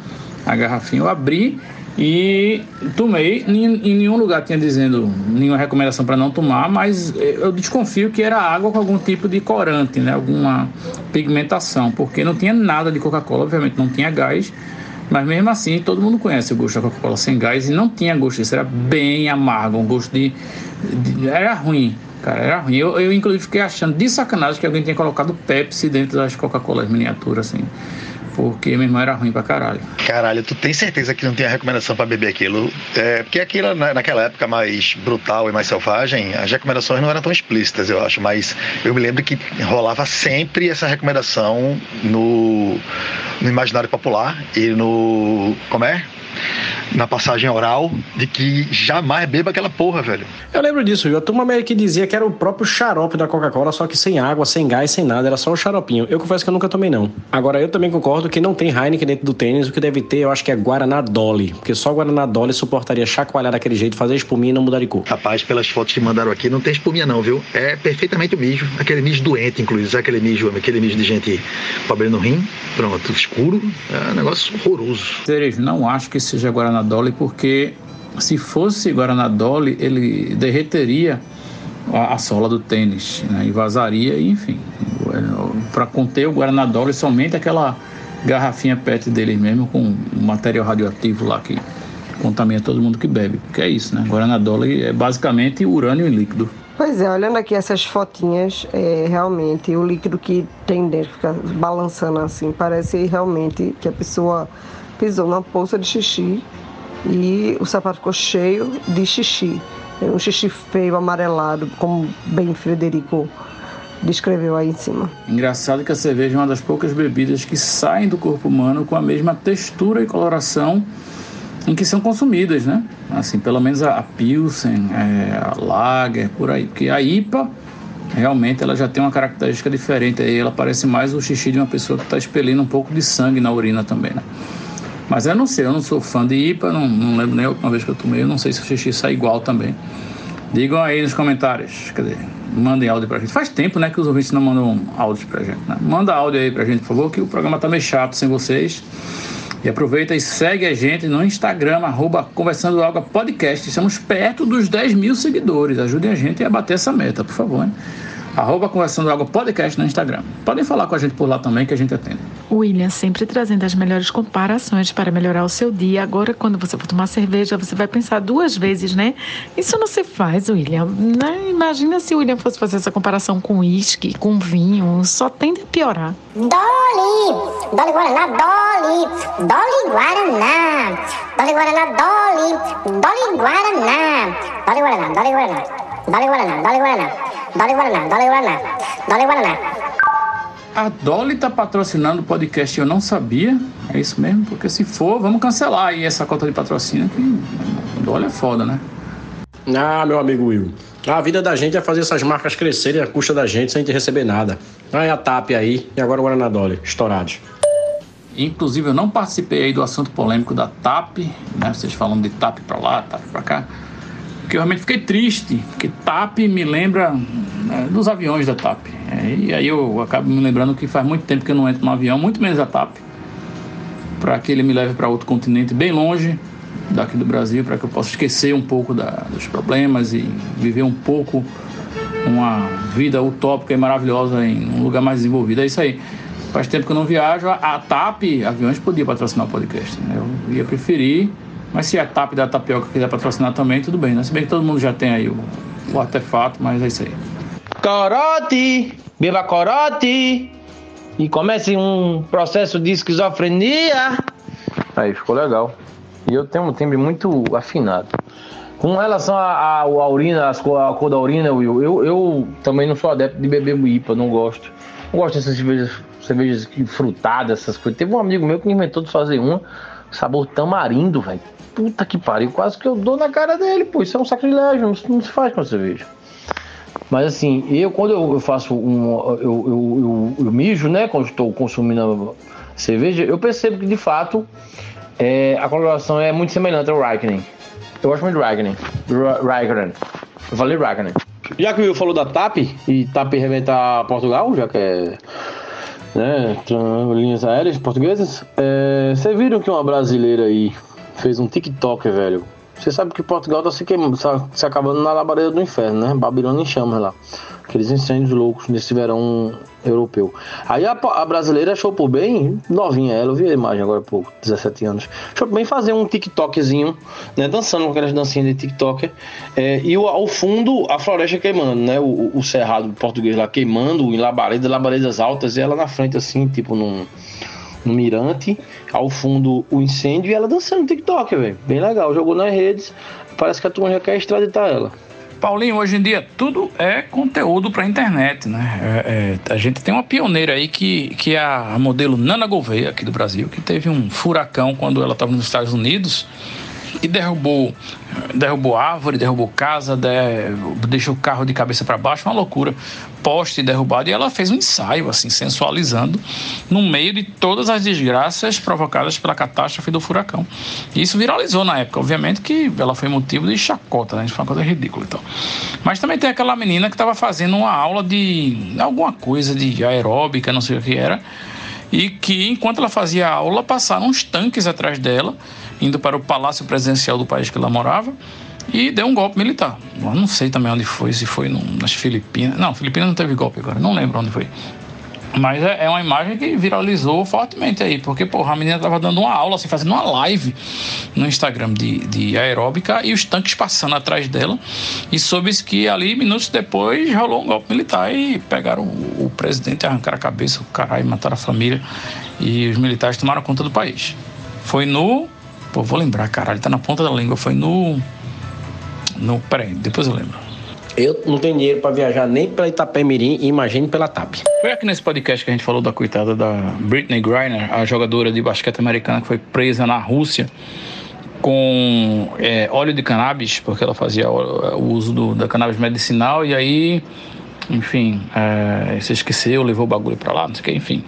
à garrafinha, eu abri e tomei. Em nenhum lugar tinha dizendo nenhuma recomendação para não tomar, mas eu desconfio que era água com algum tipo de corante, né? alguma pigmentação, porque não tinha nada de Coca-Cola, obviamente não tinha gás. Mas mesmo assim, todo mundo conhece o gosto da Coca-Cola sem gás e não tinha gosto disso, era bem amargo, um gosto de, de era ruim. Cara, era ruim. Eu, eu, inclusive, fiquei achando de sacanagem que alguém tinha colocado Pepsi dentro das Coca-Colas miniaturas, assim. Porque meu irmão era ruim pra caralho. Caralho, tu tem certeza que não tinha recomendação para beber aquilo? É, porque aquilo, naquela época mais brutal e mais selvagem, as recomendações não eram tão explícitas, eu acho. Mas eu me lembro que rolava sempre essa recomendação no, no imaginário popular e no. Como é? Na passagem oral de que jamais beba aquela porra, velho. Eu lembro disso, viu? A turma meio que dizia que era o próprio xarope da Coca-Cola, só que sem água, sem gás, sem nada, era só o xaropinho. Eu confesso que eu nunca tomei, não. Agora, eu também concordo que não tem Heineken dentro do tênis, o que deve ter, eu acho que é Guaraná Dolly, porque só Guaraná Dolly suportaria chacoalhar daquele jeito, fazer espuminha e não mudar de cor. Rapaz, pelas fotos que mandaram aqui, não tem espuminha não, viu? É perfeitamente o mijo, aquele mijo doente, inclusive, sabe aquele mijo, aquele mijo de gente pobre no rim, pronto, escuro, é um negócio horroroso. Cerejo, não acho que seja Guaraná Dolly, porque se fosse Guaraná Dolly, ele derreteria a, sola do tênis né, e vazaria, enfim. Para conter o Guaraná somente aquela garrafinha PET dele mesmo, com material radioativo lá que contamina todo mundo que bebe. Que é isso, né? Guaraná é basicamente urânio em líquido. Pois é, olhando aqui essas fotinhas, é, realmente o líquido que tem dentro fica balançando assim, parece realmente que a pessoa pisou numa poça de xixi e o sapato ficou cheio de xixi. Um xixi feio, amarelado, como bem Frederico descreveu aí em cima. Engraçado que a cerveja é uma das poucas bebidas que saem do corpo humano com a mesma textura e coloração em que são consumidas, né? Assim, pelo menos a, Pilsen, é, a Lager, por aí. Porque a IPA, realmente, ela já tem uma característica diferente. Aí ela parece mais o xixi de uma pessoa que está expelindo um pouco de sangue na urina também, né? Mas eu não sei, eu não sou fã de IPA, não, não lembro nem a última vez que eu tomei, eu não sei se o xixi sai igual também. Digam aí nos comentários, cadê? Mandem áudio pra gente. Faz tempo, né, que os ouvintes não mandam áudio pra gente, né? Manda áudio aí pra gente, por favor, que o programa tá meio chato sem vocês. E aproveita e segue a gente no Instagram, arroba Conversando Água Podcast. Estamos perto dos 10 mil seguidores. Ajudem a gente a bater essa meta, por favor. Hein? Arroba Conversando Água Podcast no Instagram. Podem falar com a gente por lá também que a gente atende. William sempre trazendo as melhores comparações para melhorar o seu dia. Agora, quando você for tomar cerveja, você vai pensar duas vezes, né? Isso não se faz, William. Né? Imagina se o William fosse fazer essa comparação com uísque, com vinho. Só tende a piorar. Dolly! Dolly Guaraná, Dolly! Dolly Guaraná! Dolly Guaraná, Dolly! Dolly Guaraná! Dolly Guaraná, Dolly Guaraná! Dolly Guaraná, Dolly Guaraná! Dolly Guaraná, Dolly Guaraná! Dolly Guaraná! A Dolly tá patrocinando o podcast e eu não sabia. É isso mesmo? Porque se for, vamos cancelar aí essa cota de patrocínio que Dolly é foda, né? Ah, meu amigo Will. A vida da gente é fazer essas marcas crescerem à custa da gente sem a gente receber nada. Aí a TAP aí e agora o Guaraná Dolly, estourados. Inclusive, eu não participei aí do assunto polêmico da TAP, né? Vocês falando de TAP pra lá, TAP pra cá. Eu realmente fiquei triste, porque TAP me lembra né, dos aviões da TAP. É, e aí eu acabo me lembrando que faz muito tempo que eu não entro num avião, muito menos a TAP, para que ele me leve para outro continente bem longe daqui do Brasil, para que eu possa esquecer um pouco da, dos problemas e viver um pouco uma vida utópica e maravilhosa em um lugar mais desenvolvido. É isso aí. Faz tempo que eu não viajo. A TAP, aviões, podia patrocinar o podcast. Né? Eu ia preferir, mas se a TAP da Tapioca quiser patrocinar também, tudo bem. Né? Se bem que todo mundo já tem aí o, o artefato, mas é isso aí. Corote! Beba corote! E comece um processo de esquizofrenia. Aí, ficou legal. E eu tenho um timbre muito afinado. Com relação à a, urina, as a cor da urina, Will, eu, eu também não sou adepto de beber IPA, não gosto. Não gosto dessas cervejas, cervejas frutadas, essas coisas. Teve um amigo meu que inventou de fazer uma, sabor tamarindo, velho. Puta que pariu, quase que eu dou na cara dele, pô. Isso é um sacrilégio, não, se faz com cerveja. Mas assim, eu quando eu faço um. Eu, eu, eu, eu mijo, né? Quando estou consumindo cerveja, eu percebo que de fato é, a coloração é muito semelhante ao Raikkonen. Eu gosto muito do Raikkonen. Raikkonen. Eu falei Raikkonen. Já que o Will falou da TAP, e TAP remete a Portugal, já que é né, linhas aéreas portuguesas, é, vocês viram que uma brasileira aí fez um TikTok, velho? Você sabe que Portugal tá se queimando, tá se acabando na labareda do inferno, né? Babilônia em chamas lá. Aqueles incêndios loucos nesse verão europeu. Aí a, a, brasileira achou por bem, novinha ela, eu vi a imagem agora há pouco, 17 anos. Achou por bem fazer um TikTokzinho, né? Dançando com aquelas dancinhas de TikToker. É, e o, ao fundo, a floresta queimando, né? O, o cerrado português lá queimando, em labaredas, labaredas altas, e ela na frente, assim, tipo num no mirante, ao fundo o incêndio e ela dançando TikTok, velho. Bem legal. Jogou nas redes, parece que a turma já quer extraditar ela. Paulinho, hoje em dia tudo é conteúdo para internet, né? É, é, a gente tem uma pioneira aí que, que é a modelo Nana Gouveia aqui do Brasil, que teve um furacão quando ela estava nos Estados Unidos e derrubou, derrubou árvore, derrubou casa, deixou o carro de cabeça para baixo, uma loucura. Poste derrubado e ela fez um ensaio, assim, sensualizando, no meio de todas as desgraças provocadas pela catástrofe do furacão. E isso viralizou na época, obviamente que ela foi motivo de chacota, né? Isso foi uma coisa ridícula. Mas também tem aquela menina que estava fazendo uma aula de alguma coisa de aeróbica, não sei o que era, e que enquanto ela fazia a aula passaram uns tanques atrás dela indo para o palácio presidencial do país que ela morava e deu um golpe militar. Eu não sei também onde foi, se foi no, nas Filipinas. Não, Filipinas não teve golpe agora, não lembro onde foi. Mas é, é, uma imagem que viralizou fortemente aí, porque porra, a menina tava dando uma aula, assim, fazendo uma live no Instagram de, de aeróbica e os tanques passando atrás dela. E soube-se que ali, minutos depois, rolou um golpe militar e pegaram o, o presidente, arrancaram a cabeça, o caralho, mataram a família. E os militares tomaram conta do país. Foi no Pô, vou lembrar, caralho, tá na ponta da língua. Foi no. No. Peraí, depois eu lembro. Eu não tenho dinheiro para viajar nem pela Itapemirim e imagine pela TAP. Foi aqui nesse podcast que a gente falou da coitada da Britney Griner, a jogadora de basquete americana que foi presa na Rússia com é, óleo de cannabis, porque ela fazia o uso do, da cannabis medicinal e aí, enfim, é, se esqueceu, levou o bagulho para lá, não sei o que, enfim.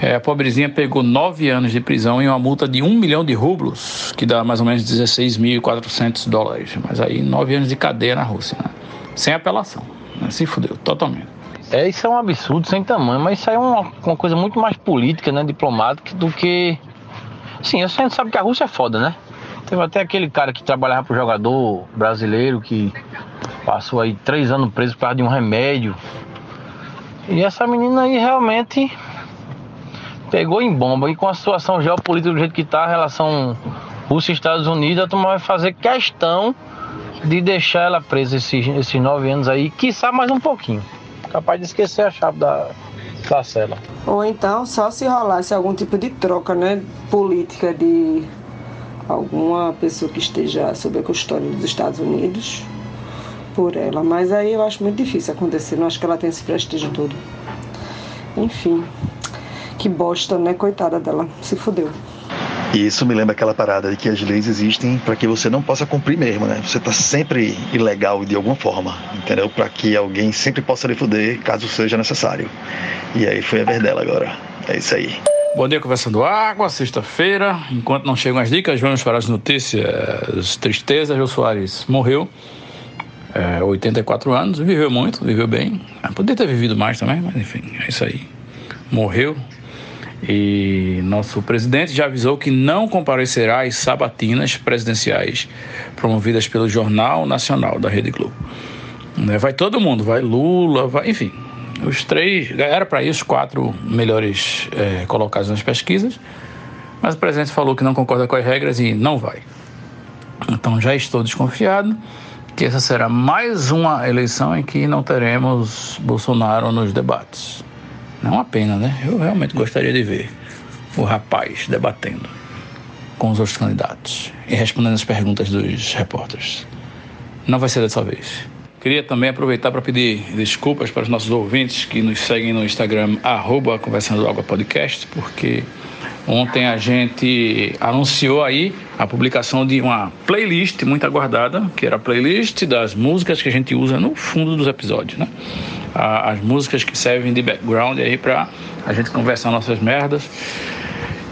É, a pobrezinha pegou nove anos de prisão e uma multa de um milhão de rublos, que dá mais ou menos 16.400 dólares. Mas aí nove anos de cadeia na Rússia, né? sem apelação. Né? Se fudeu totalmente. É, isso é um absurdo sem tamanho, mas isso aí é uma, uma coisa muito mais política, né, diplomática, do que. Sim, a gente sabe que a Rússia é foda, né? Teve até aquele cara que trabalhava pro jogador brasileiro que passou aí três anos preso por causa de um remédio E essa menina aí realmente pegou em bomba. E com a situação geopolítica do jeito que está, a relação Rússia e Estados Unidos, a turma vai fazer questão de deixar ela presa esses, esses nove anos aí, quiçá mais um pouquinho. Capaz de esquecer a chave da, da cela. Ou então só se rolasse algum tipo de troca, né? Política de alguma pessoa que esteja sob a custódia dos Estados Unidos por ela. Mas aí eu acho muito difícil acontecer. Não acho que ela tenha esse prestígio todo. Enfim, que bosta, né? Coitada dela. Se fudeu. E isso me lembra aquela parada de que as leis existem para que você não possa cumprir mesmo, né? Você tá sempre ilegal de alguma forma, entendeu? Para que alguém sempre possa lhe fuder caso seja necessário. E aí foi a vez dela agora. É isso aí. Bom dia, Conversando Água, sexta-feira. Enquanto não chegam as dicas, vamos para as notícias. Tristeza, Jô Soares morreu. É, 84 anos, viveu muito, viveu bem. Poderia ter vivido mais também, mas enfim, é isso aí. Morreu, e nosso presidente já avisou que não comparecerá às sabatinas presidenciais promovidas pelo Jornal Nacional da Rede Globo. Né, vai todo mundo, vai Lula, vai, enfim, os três, era para os quatro melhores é, colocados nas pesquisas, mas o presidente falou que não concorda com as regras e não vai. Então já estou desconfiado que essa será mais uma eleição em que não teremos Bolsonaro nos debates. É uma pena, né? Eu realmente gostaria de ver o rapaz debatendo com os outros candidatos e respondendo as perguntas dos repórteres. Não vai ser dessa vez. Queria também aproveitar para pedir desculpas para os nossos ouvintes que nos seguem no Instagram, arroba Conversando Água Podcast, porque ontem a gente anunciou aí a publicação de uma playlist muito aguardada, que era a playlist das músicas que a gente usa no fundo dos episódios, né? As músicas que servem de background aí para a gente conversar nossas merdas.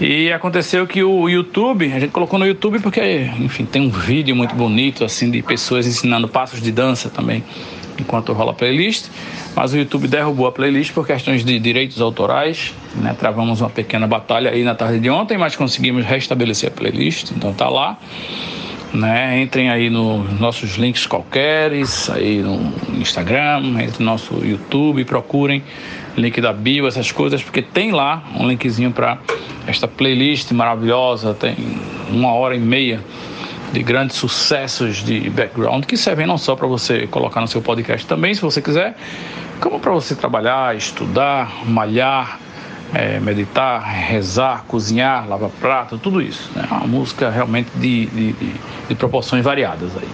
E aconteceu que o YouTube, a gente colocou no YouTube porque, enfim, tem um vídeo muito bonito assim de pessoas ensinando passos de dança também enquanto rola a playlist. Mas o YouTube derrubou a playlist por questões de direitos autorais. Né? Travamos uma pequena batalha aí na tarde de ontem, mas conseguimos restabelecer a playlist, então tá lá. Né? Entrem aí nos nossos links qualqueres, aí no Instagram, entre no nosso YouTube, procurem link da bio, essas coisas, porque tem lá um linkzinho para esta playlist maravilhosa, tem uma hora e meia de grandes sucessos de background que servem não só para você colocar no seu podcast também, se você quiser, como para você trabalhar, estudar, malhar, é, meditar, rezar, cozinhar, lavar prato, tudo isso. Né? Uma música realmente de, de, de, de proporções variadas aí.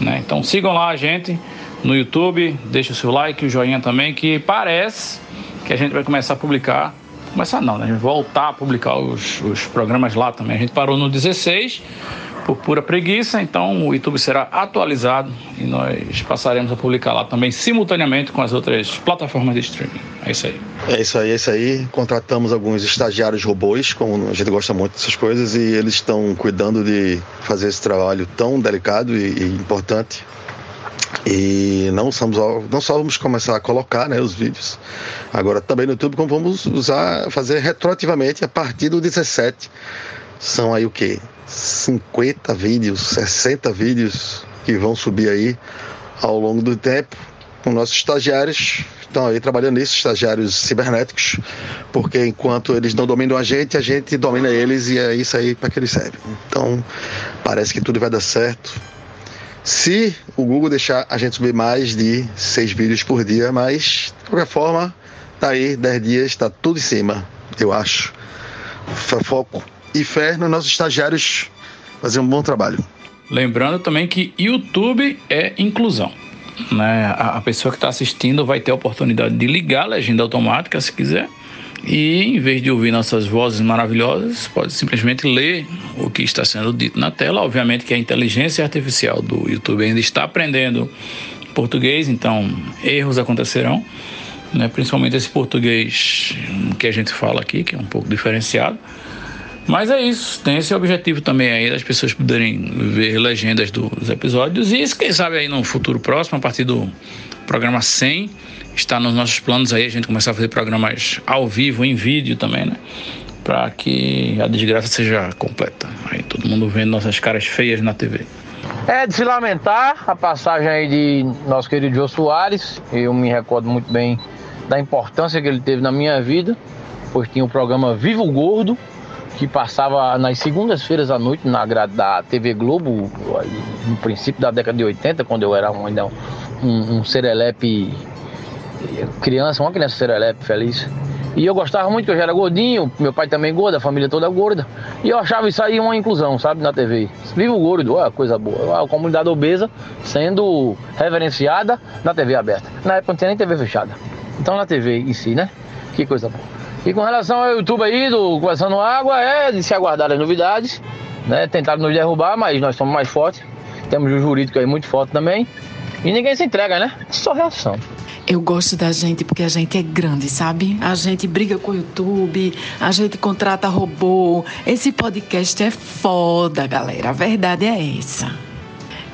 Né? Então sigam lá a gente no YouTube, deixe o seu like, o joinha também, que parece que a gente vai começar a publicar. Começar não, né? A gente voltar a publicar os, os programas lá também. A gente parou no 16 por pura preguiça, então o YouTube será atualizado e nós passaremos a publicar lá também simultaneamente com as outras plataformas de streaming. É isso aí. É isso aí, é isso aí. Contratamos alguns estagiários robôs, como a gente gosta muito dessas coisas, e eles estão cuidando de fazer esse trabalho tão delicado e, e importante. E não, somos, não só vamos começar a colocar né, os vídeos, agora também no YouTube, como vamos usar, fazer retroativamente a partir do 17. São aí o quê? 50 vídeos, 60 vídeos que vão subir aí ao longo do tempo com nossos estagiários. Estão aí trabalhando nisso, estagiários cibernéticos, porque enquanto eles não dominam a gente, a gente domina eles e é isso aí para que eles servem. Então, parece que tudo vai dar certo. Se o Google deixar a gente subir mais de seis vídeos por dia, mas de qualquer forma, tá aí, 10 dias, está tudo em cima, eu acho. Foco e fé nos nossos estagiários fazer um bom trabalho. Lembrando também que YouTube é inclusão. Né? A pessoa que está assistindo vai ter a oportunidade de ligar a legenda automática se quiser. E em vez de ouvir nossas vozes maravilhosas, pode simplesmente ler o que está sendo dito na tela. Obviamente que a inteligência artificial do YouTube ainda está aprendendo português, então erros acontecerão, né? principalmente esse português que a gente fala aqui, que é um pouco diferenciado. Mas é isso, tem esse objetivo também aí das pessoas poderem ver legendas dos episódios e quem sabe aí no futuro próximo, a partir do programa 100, está nos nossos planos aí a gente começar a fazer programas ao vivo, em vídeo também, né? Para que a desgraça seja completa. Aí todo mundo vendo nossas caras feias na TV. É de se lamentar a passagem aí de nosso querido Jô Soares. Eu me recordo muito bem da importância que ele teve na minha vida, pois tinha o programa Vivo Gordo, que passava nas segundas-feiras à noite na grade da TV Globo, no princípio da década de 80, quando eu era um, ainda um, um serelepe criança, uma criança serelepe feliz. E eu gostava muito, eu já era gordinho, meu pai também gordo, a família toda gorda. E eu achava isso aí uma inclusão, sabe, na TV. Vivo gordo, olha coisa boa. A comunidade obesa sendo reverenciada na TV aberta. Na época não tinha nem TV fechada. Então na TV em si, né? Que coisa boa. E com relação ao YouTube aí, do Conversando Água, é de se aguardar as novidades. Né? Tentaram nos derrubar, mas nós somos mais fortes. Temos o jurídico aí muito forte também. E ninguém se entrega, né? Só reação. Eu gosto da gente porque a gente é grande, sabe? A gente briga com o YouTube, a gente contrata robô. Esse podcast é foda, galera. A verdade é essa.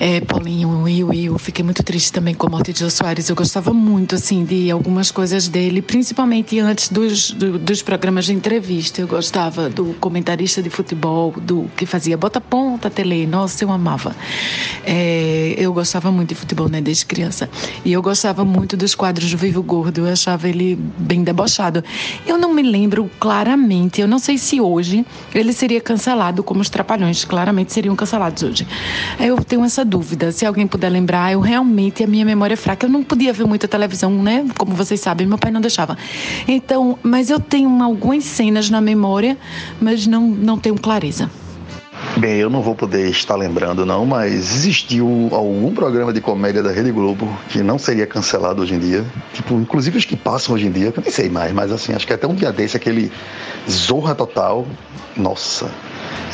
É, Paulinho, eu, eu fiquei muito triste também com a morte de Jô Soares. Eu gostava muito, assim, de algumas coisas dele, principalmente antes dos, do, dos programas de entrevista. Eu gostava do comentarista de futebol, do que fazia Bota Ponta, Tele. Nossa, eu amava. É, eu gostava muito de futebol, né, desde criança. E eu gostava muito dos quadros do Vivo Gordo. Eu achava ele bem debochado. Eu não me lembro claramente, eu não sei se hoje ele seria cancelado como os Trapalhões. Claramente seriam cancelados hoje. Eu tenho essa dúvida. Se alguém puder lembrar, eu realmente, a minha memória é fraca. Eu não podia ver muita televisão, né? Como vocês sabem, meu pai não deixava. Então, mas eu tenho algumas cenas na memória, mas não, não tenho clareza. Bem, eu não vou poder estar lembrando não, mas existiu algum programa de comédia da Rede Globo que não seria cancelado hoje em dia. Tipo, inclusive os que passam hoje em dia, que eu nem sei mais, mas assim, acho que até um dia desse, aquele Zorra Total, nossa,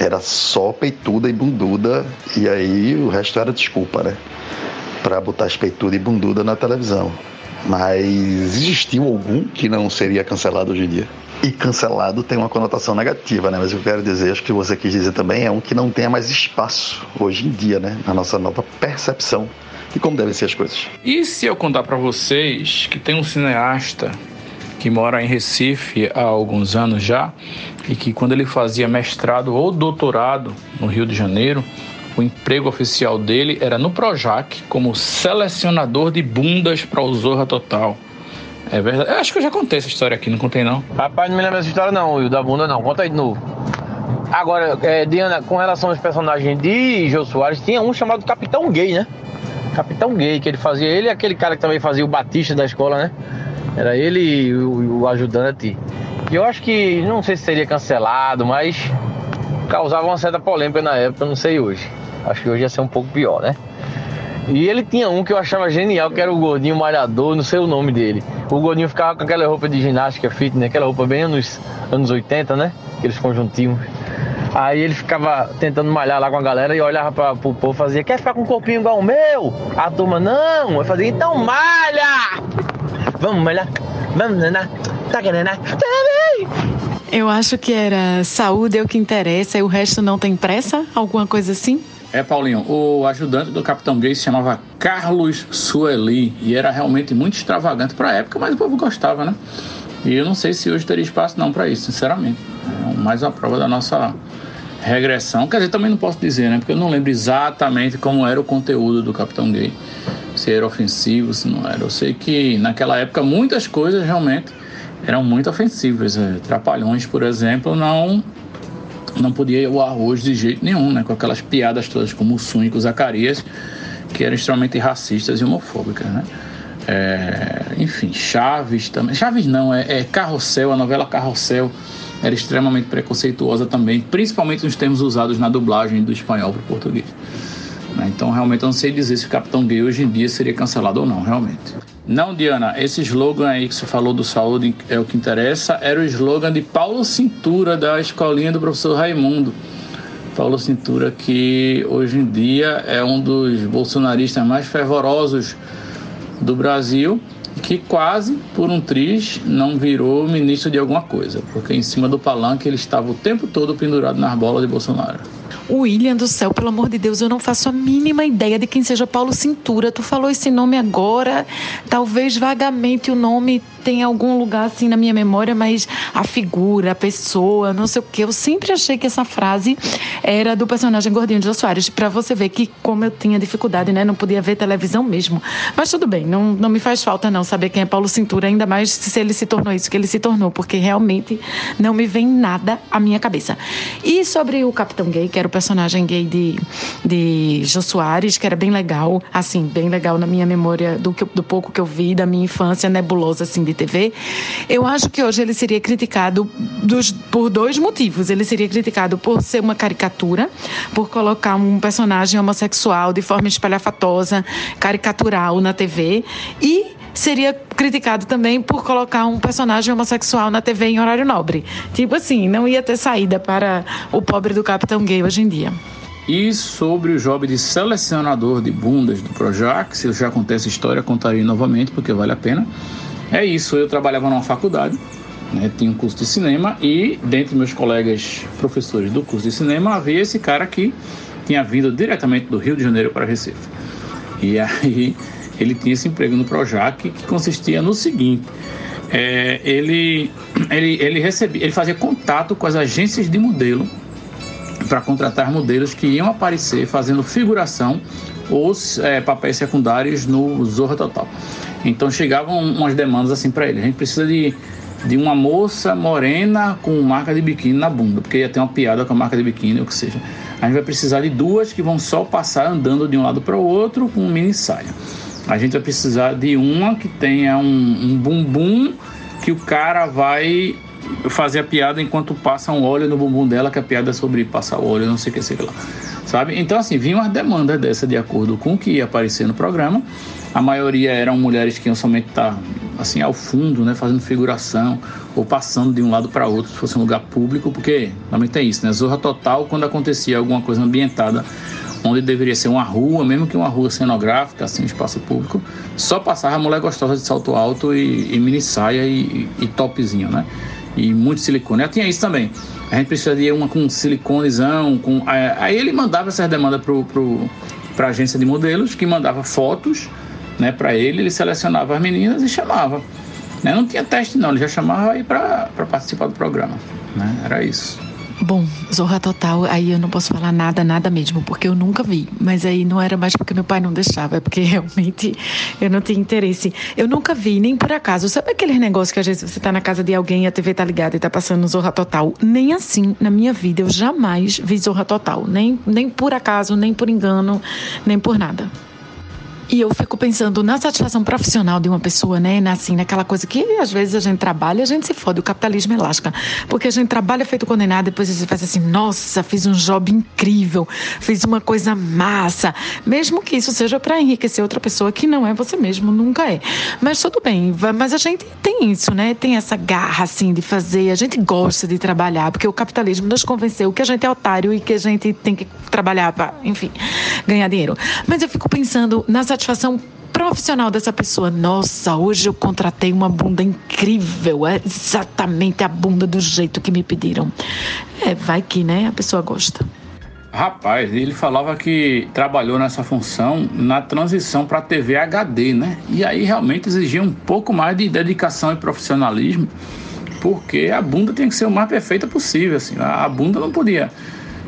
era só peituda e bunduda, e aí o resto era desculpa, né? Pra botar as peituda e bunduda na televisão. Mas existiu algum que não seria cancelado hoje em dia? E cancelado tem uma conotação negativa, né? Mas eu quero dizer, acho que você quis dizer também, é um que não tenha mais espaço hoje em dia, né? Na nossa nova percepção de como devem ser as coisas. E se eu contar para vocês que tem um cineasta que mora em Recife há alguns anos já, e que quando ele fazia mestrado ou doutorado no Rio de Janeiro, o emprego oficial dele era no Projac como selecionador de bundas para o Zorra Total. É verdade. Eu acho que eu já contei essa história aqui, não contei não. Rapaz, não me lembro dessa história não, Will, da bunda não. Conta aí de novo. Agora, é, Diana, com relação aos personagens de Jô Soares, tinha um chamado Capitão Gay, né? Capitão Gay, que ele fazia. Ele e aquele cara que também fazia o Batista da escola, né? Era ele e o, o ajudante. E eu acho que, não sei se seria cancelado, mas causava uma certa polêmica na época, não sei hoje. Acho que hoje ia ser um pouco pior, né? E ele tinha um que eu achava genial, que era o gordinho malhador, não sei o nome dele. O gordinho ficava com aquela roupa de ginástica fitness, aquela roupa bem anos, anos 80, né? Aqueles conjuntinhos. Aí ele ficava tentando malhar lá com a galera e olhava para pro povo e fazia, quer ficar com um corpinho igual o meu? A turma, não! Eu fazia, então malha! Vamos malhar, vamos naná, tá querendo Eu acho que era saúde é o que interessa e o resto não tem pressa? Alguma coisa assim? É, Paulinho, o ajudante do Capitão Gay se chamava Carlos Sueli e era realmente muito extravagante para a época, mas o povo gostava, né? E eu não sei se hoje teria espaço não para isso, sinceramente. É mais uma prova da nossa regressão. Quer dizer, também não posso dizer, né? Porque eu não lembro exatamente como era o conteúdo do Capitão Gay. Se era ofensivo, se não era. Eu sei que naquela época muitas coisas realmente eram muito ofensivas. É, Trapalhões, por exemplo, não não podia ir ao ar hoje de jeito nenhum, né? Com aquelas piadas todas como o Sun e com o Zacarias, que eram extremamente racistas e homofóbicas, né? É, enfim, Chaves também. Chaves não, é, é Carrossel, a novela Carrossel era extremamente preconceituosa também, principalmente nos termos usados na dublagem do espanhol para o português. Né? Então, realmente, eu não sei dizer se o Capitão Gay hoje em dia seria cancelado ou não, realmente. Não, Diana, esse slogan aí que você falou do saúde é o que interessa, era o slogan de Paulo Cintura, da escolinha do professor Raimundo. Paulo Cintura, que hoje em dia é um dos bolsonaristas mais fervorosos do Brasil, que quase, por um triz, não virou ministro de alguma coisa, porque em cima do palanque ele estava o tempo todo pendurado nas bolas de Bolsonaro. William do céu, pelo amor de Deus, eu não faço a mínima ideia de quem seja Paulo Cintura. Tu falou esse nome agora, talvez vagamente o nome tem algum lugar assim na minha memória, mas a figura, a pessoa, não sei o que. Eu sempre achei que essa frase era do personagem Gordinho de Jô Soares, para você ver que como eu tinha dificuldade, né, não podia ver televisão mesmo. Mas tudo bem, não, não me faz falta não saber quem é Paulo Cintura, ainda mais se ele se tornou isso que ele se tornou, porque realmente não me vem nada à minha cabeça. E sobre o Capitão Gay, que era o personagem gay de, de Jô Soares, que era bem legal, assim, bem legal na minha memória do, que, do pouco que eu vi da minha infância nebulosa assim de TV. Eu acho que hoje ele seria criticado dos, por dois motivos. Ele seria criticado por ser uma caricatura, por colocar um personagem homossexual de forma espalhafatosa, caricatural na TV e seria criticado também por colocar um personagem homossexual na TV em horário nobre. Tipo assim, não ia ter saída para o pobre do Capitão Gay hoje em dia. E sobre o job de selecionador de bundas do Projac, se já acontece história, contarei novamente porque vale a pena. É isso, eu trabalhava numa faculdade, né, tinha um curso de cinema e dentre meus colegas professores do curso de cinema havia esse cara que tinha vindo diretamente do Rio de Janeiro para Recife. E aí [laughs] ele tinha esse emprego no Projac que consistia no seguinte: é, ele, ele, ele, recebia, ele fazia contato com as agências de modelo para contratar modelos que iam aparecer fazendo figuração ou é, papéis secundários no Zorra Total. Então chegavam umas demandas assim para ele: a gente precisa de, de uma moça morena com marca de biquíni na bunda, porque ia ter uma piada com a marca de biquíni, ou que seja. A gente vai precisar de duas que vão só passar andando de um lado para o outro com um mini saia. A gente vai precisar de uma que tenha um, um bumbum que o cara vai fazer a piada enquanto passa um óleo no bumbum dela, que a piada é sobre passar óleo, não sei o que, sei lá. Sabe? Então, assim, vinha uma demanda dessa de acordo com o que ia aparecer no programa. A maioria eram mulheres que iam somente estar, assim, ao fundo, né, fazendo figuração ou passando de um lado para outro, se fosse um lugar público, porque também tem isso, né? Zorra total quando acontecia alguma coisa ambientada onde deveria ser uma rua, mesmo que uma rua cenográfica, assim, espaço público, só passava a mulher gostosa de salto alto e, e mini saia e, e, topzinho, né? E muito silicone. Eu tinha isso também. A gente precisaria uma com siliconezão, com... Aí ele mandava essas demandas pro, pro, pra agência de modelos, que mandava fotos, né, para ele, ele selecionava as meninas e chamava. Né? Não tinha teste não, ele já chamava aí para participar do programa, né? Era isso. Bom, Zorra Total, aí eu não posso falar nada, nada mesmo, porque eu nunca vi. Mas aí não era mais porque meu pai não deixava, é porque [laughs] realmente eu não tinha interesse. Eu nunca vi, nem por acaso. Sabe aquele negócio que às vezes você tá na casa de alguém e a TV tá ligada e tá passando Zorra Total? Nem assim, na minha vida, eu jamais vi Zorra Total. Nem, nem por acaso, nem por engano, nem por nada. E eu fico pensando na satisfação profissional de uma pessoa, né? Assim, naquela coisa que às vezes a gente trabalha, a gente se fode, o capitalismo é lasca. Porque a gente trabalha feito condenado, depois você faz assim, nossa, fiz um job incrível, fiz uma coisa massa. Mesmo que isso seja para enriquecer outra pessoa que não é você mesmo, nunca é. Mas tudo bem, mas a gente tem isso, né? Tem essa garra, assim, de fazer, a gente gosta de trabalhar, porque o capitalismo nos convenceu que a gente é otário e que a gente tem que trabalhar para, enfim, ganhar dinheiro. Mas eu fico pensando na satisfação profissional dessa pessoa. Nossa, hoje eu contratei uma bunda incrível, é exatamente a bunda do jeito que me pediram. É, vai que, né? A pessoa gosta. Rapaz, ele falava que trabalhou nessa função na transição para TV HD, né? E aí realmente exigia um pouco mais de dedicação e profissionalismo, porque a bunda tem que ser o mais perfeita possível, assim. A bunda não podia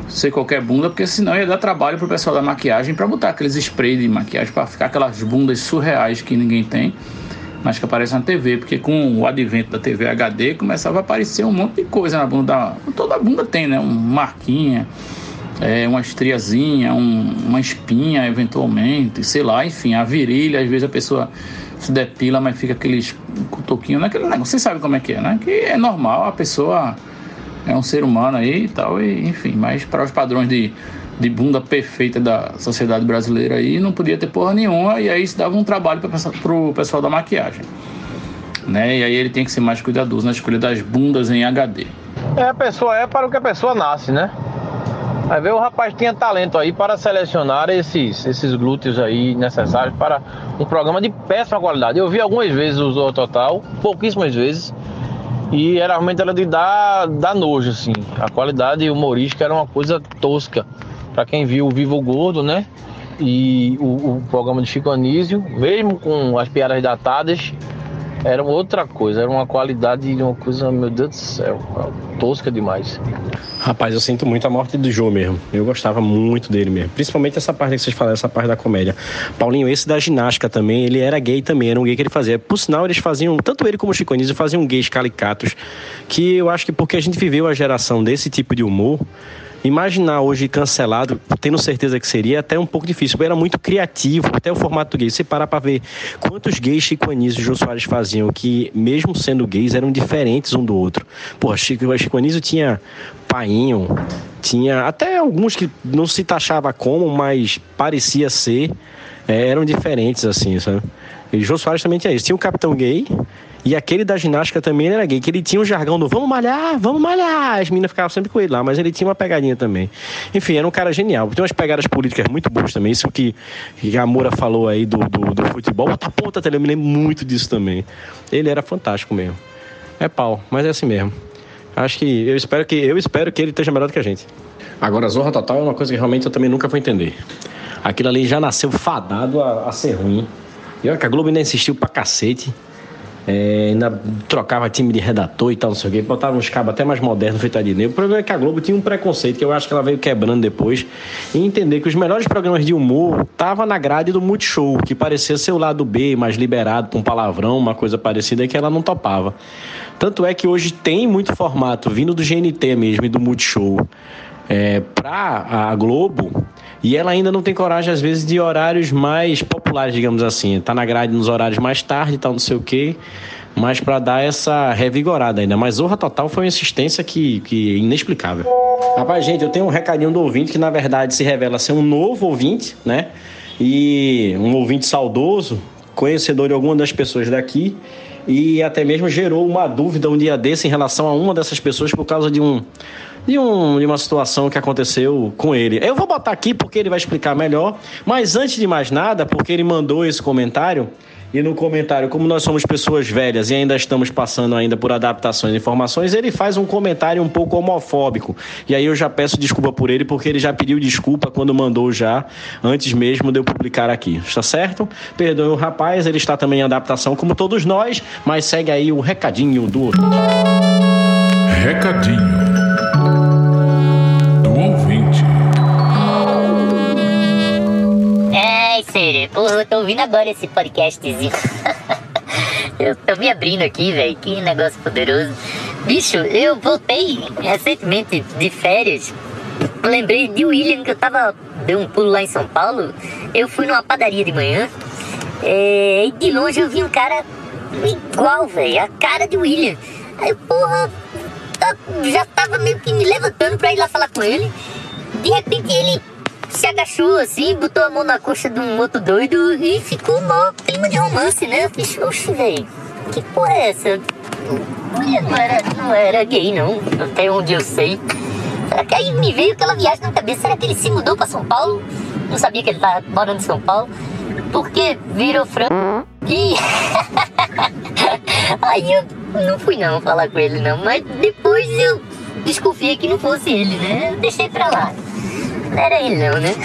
ser qualquer bunda, porque senão ia dar trabalho pro pessoal da maquiagem para botar aqueles spray de maquiagem para ficar aquelas bundas surreais que ninguém tem, mas que aparecem na TV, porque com o advento da TV HD começava a aparecer um monte de coisa na bunda. Toda bunda tem, né? Uma marquinha, é, uma estriazinha, um, uma espinha eventualmente, sei lá, enfim, a virilha, às vezes a pessoa se depila, mas fica aqueles cotoquinhos, naquele negócio. Você sabe como é que é, né? Que é normal a pessoa é um ser humano aí e tal, e, enfim, mas para os padrões de, de bunda perfeita da sociedade brasileira aí, não podia ter porra nenhuma, e aí se dava um trabalho para o pessoal da maquiagem. Né? E aí ele tem que ser mais cuidadoso na escolha das bundas em HD. É, a pessoa é para o que a pessoa nasce, né? Aí ver o rapaz tinha talento aí para selecionar esses, esses glúteos aí necessários para um programa de péssima qualidade. Eu vi algumas vezes o Total, pouquíssimas vezes, e era, realmente era de dar, dar nojo, assim. A qualidade humorística era uma coisa tosca. Para quem viu o Vivo Gordo, né? E o, o programa de Chico Anísio, mesmo com as piadas datadas, era outra coisa, era uma qualidade de uma coisa, meu Deus do céu, tosca demais. Rapaz, eu sinto muito a morte do Joe mesmo. Eu gostava muito dele mesmo. Principalmente essa parte que vocês falaram, essa parte da comédia. Paulinho, esse da ginástica também, ele era gay também, era um gay que ele fazia. Por sinal, eles faziam, tanto ele como o Chico Anísio faziam gays calicatos, que eu acho que porque a gente viveu a geração desse tipo de humor, Imaginar hoje cancelado, tendo certeza que seria, até um pouco difícil, era muito criativo, até o formato gay. Você parar para ver quantos gays Chico Anísio e Jô Soares faziam, que mesmo sendo gays, eram diferentes um do outro. Porra, Chico, Chico Anísio tinha painho, tinha até alguns que não se taxava como, mas parecia ser, é, eram diferentes, assim, sabe? E Jô Soares também tinha isso. Tinha o Capitão Gay, e aquele da ginástica também era gay, que ele tinha um jargão do vamos malhar, vamos malhar. As meninas ficavam sempre com ele lá, mas ele tinha uma pegadinha também. Enfim, era um cara genial. Tem umas pegadas políticas muito boas também. Isso que, que a Moura falou aí do, do, do futebol. Bota ponta, eu me lembro muito disso também. Ele era fantástico mesmo. É pau, mas é assim mesmo. Acho que eu espero que eu espero que ele esteja melhor do que a gente. Agora, Zorra Total é uma coisa que realmente eu também nunca vou entender. Aquilo ali já nasceu fadado a, a ser ruim. E olha que a Globo ainda insistiu pra cacete. É, ainda trocava time de redator e tal, não sei o quê, botava uns cabos até mais modernos feito de negro. O problema é que a Globo tinha um preconceito que eu acho que ela veio quebrando depois e entender que os melhores programas de humor estavam na grade do Multishow, que parecia ser o lado B, mais liberado, com palavrão, uma coisa parecida, que ela não topava. Tanto é que hoje tem muito formato vindo do GNT mesmo e do Multishow é, para a Globo e ela ainda não tem coragem, às vezes, de horários mais populares, digamos assim. Tá na grade nos horários mais tarde, tal, não sei o quê. Mas para dar essa revigorada ainda. Mas Zorra Total foi uma insistência que, que é inexplicável. Rapaz, gente, eu tenho um recadinho do ouvinte que, na verdade, se revela ser um novo ouvinte, né? E um ouvinte saudoso, conhecedor de alguma das pessoas daqui. E até mesmo gerou uma dúvida um dia desse em relação a uma dessas pessoas por causa de um de, um, de uma situação que aconteceu com ele. Eu vou botar aqui porque ele vai explicar melhor, mas antes de mais nada, porque ele mandou esse comentário, e no comentário, como nós somos pessoas velhas e ainda estamos passando ainda por adaptações e informações, ele faz um comentário um pouco homofóbico. E aí eu já peço desculpa por ele, porque ele já pediu desculpa quando mandou já, antes mesmo de eu publicar aqui. Está certo? Perdoe o rapaz, ele está também em adaptação como todos nós, mas segue aí o recadinho do... Recadinho Sério, porra, eu tô ouvindo agora esse podcastzinho. [laughs] eu tô me abrindo aqui, velho, que negócio poderoso. Bicho, eu voltei recentemente de férias. Lembrei de William que eu tava. Deu um pulo lá em São Paulo. Eu fui numa padaria de manhã. É, e de longe eu vi um cara igual, velho, a cara de William. Aí, porra, já tava meio que me levantando pra ir lá falar com ele. De repente ele se agachou assim, botou a mão na coxa de um outro doido e ficou um clima de romance, né? Eu fiz, oxe, velho, que porra é essa? Não era, não era gay, não, até onde eu sei. Será que aí me veio aquela viagem na cabeça? Será que ele se mudou pra São Paulo? Não sabia que ele tava morando em São Paulo. Porque virou frango. E. [laughs] aí eu não fui não falar com ele não, mas depois eu desconfiei que não fosse ele, né? Eu deixei pra lá. Ele não, né?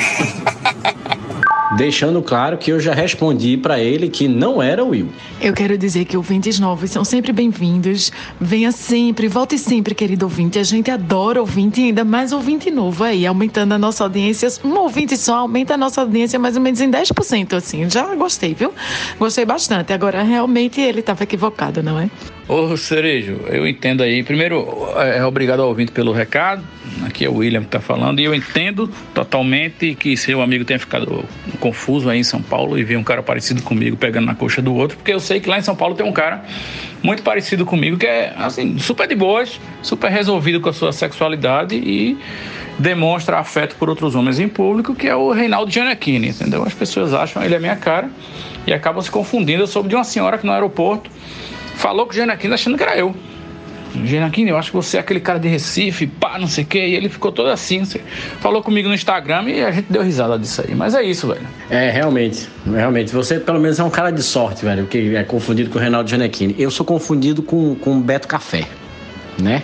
Deixando claro que eu já respondi para ele que não era o Will. Eu quero dizer que ouvintes novos são sempre bem-vindos. Venha sempre, volte sempre, querido ouvinte. A gente adora ouvinte e ainda mais ouvinte novo aí, aumentando a nossa audiência. Um ouvinte só aumenta a nossa audiência mais ou menos em 10%, assim. Já gostei, viu? Gostei bastante. Agora, realmente, ele estava equivocado, não é? Ô Cerejo, eu entendo aí. Primeiro, é obrigado ao ouvinte pelo recado. Aqui é o William que está falando. E eu entendo totalmente que seu amigo tenha ficado confuso aí em São Paulo e ver um cara parecido comigo pegando na coxa do outro, porque eu sei que lá em São Paulo tem um cara muito parecido comigo que é, assim, super de boas, super resolvido com a sua sexualidade e demonstra afeto por outros homens em público, que é o Reinaldo Gianecchini, entendeu? As pessoas acham ele é minha cara e acabam se confundindo. Eu soube de uma senhora que no aeroporto falou com o Giannaquino achando que era eu. Giannaquino, eu acho que você é aquele cara de Recife, pá, não sei o quê. E ele ficou todo assim. Falou comigo no Instagram e a gente deu risada disso aí. Mas é isso, velho. É, realmente. Realmente. Você, pelo menos, é um cara de sorte, velho, que é confundido com o Reinaldo Giannettini. Eu sou confundido com, com o Beto Café, né?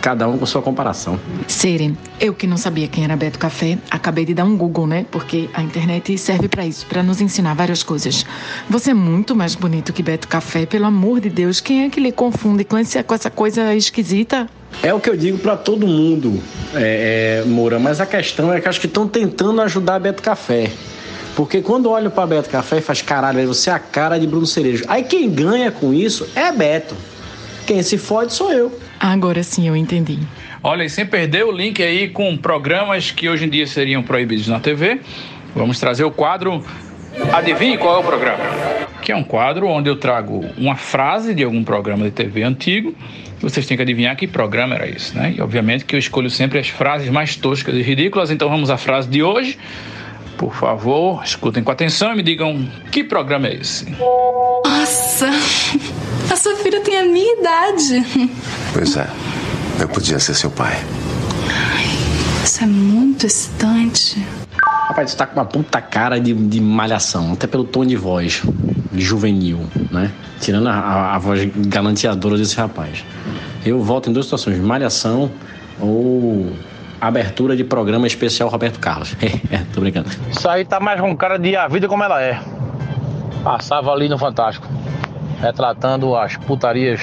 Cada um com sua comparação. Siri, eu que não sabia quem era Beto Café, acabei de dar um Google, né? Porque a internet serve para isso, para nos ensinar várias coisas. Você é muito mais bonito que Beto Café, pelo amor de Deus. Quem é que lhe confunde com, esse, com essa coisa esquisita? É o que eu digo para todo mundo, é, é, Moura, mas a questão é que acho que estão tentando ajudar Beto Café. Porque quando olho para Beto Café e faz caralho, você é a cara de Bruno Cerejo. Aí quem ganha com isso é Beto. Quem se fode sou eu. Agora sim eu entendi. Olha, e sem perder o link aí com programas que hoje em dia seriam proibidos na TV, vamos trazer o quadro Adivinhe qual é o programa? Que é um quadro onde eu trago uma frase de algum programa de TV antigo. Vocês têm que adivinhar que programa era esse, né? E obviamente que eu escolho sempre as frases mais toscas e ridículas. Então vamos à frase de hoje. Por favor, escutem com atenção e me digam que programa é esse. Nossa, a sua filha tem a minha idade. Pois é, eu podia ser seu pai. Isso é muito excitante. Rapaz, tu tá com uma puta cara de, de malhação, até pelo tom de voz, de juvenil, né? Tirando a, a, a voz galanteadora desse rapaz. Eu volto em duas situações: malhação ou abertura de programa especial Roberto Carlos. [laughs] é, tô brincando. Isso aí tá mais com cara de a vida como ela é. Passava ali no Fantástico, retratando as putarias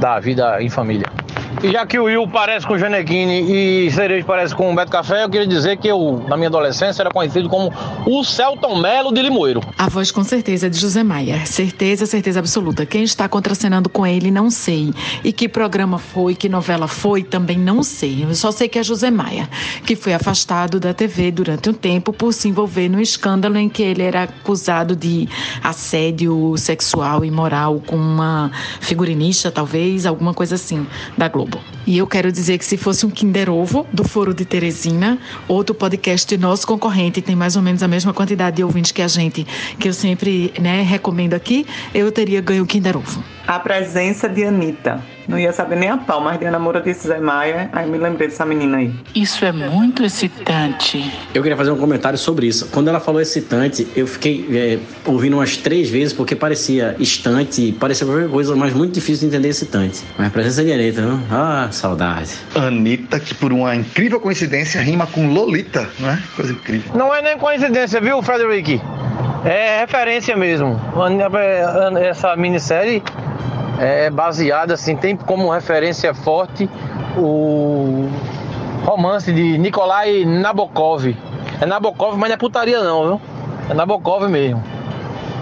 da vida em família. E já que o Will parece com o Janequine e Cerejo parece com o Beto Café, eu queria dizer que eu, na minha adolescência, era conhecido como o Celton Melo de Limoeiro. A voz com certeza de José Maia. Certeza, certeza absoluta. Quem está contracenando com ele, não sei. E que programa foi, que novela foi, também não sei. Eu só sei que é José Maia, que foi afastado da TV durante um tempo por se envolver no escândalo em que ele era acusado de assédio sexual e moral com uma figurinista, talvez, alguma coisa assim, da Globo. E eu quero dizer que se fosse um Kinder Ovo do Foro de Teresina, outro podcast nosso concorrente tem mais ou menos a mesma quantidade de ouvintes que a gente, que eu sempre né, recomendo aqui, eu teria ganho o Kinder Ovo. A presença de Anitta. Não ia saber nem a pau, mas Diana Moura disse Zé Maia, aí me lembrei dessa menina aí. Isso é muito excitante. Eu queria fazer um comentário sobre isso. Quando ela falou excitante, eu fiquei é, ouvindo umas três vezes porque parecia estante, parecia qualquer coisa, mas muito difícil de entender excitante. Mas a presença de Anitta, não? Ah, saudade. Anitta, que por uma incrível coincidência rima com Lolita, não é? Coisa incrível. Não é nem coincidência, viu, Frederick? É referência mesmo. Essa minissérie é baseada, assim, tem como referência forte o romance de Nikolai Nabokov. É Nabokov, mas não é putaria não, viu? É Nabokov mesmo.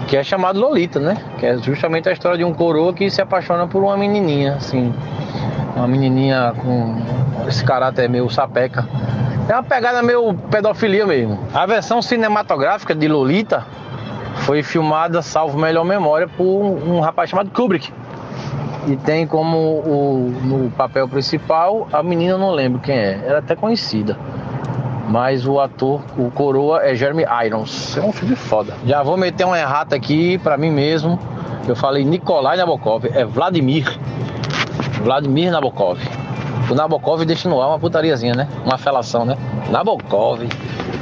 Que é chamado Lolita, né? Que é justamente a história de um coroa que se apaixona por uma menininha, assim. Uma menininha com esse caráter meio sapeca. É uma pegada meio pedofilia mesmo. A versão cinematográfica de Lolita foi filmada, salvo melhor memória, por um, um rapaz chamado Kubrick. E tem como o, no papel principal, a menina eu não lembro quem é, era até conhecida. Mas o ator, o coroa, é Jeremy Irons. É um filme foda. Já vou meter uma errata aqui pra mim mesmo. Eu falei Nikolai Nabokov, é Vladimir. Vladimir Nabokov. O Nabokov deixa no ar uma putariazinha, né? Uma felação, né? Nabokov.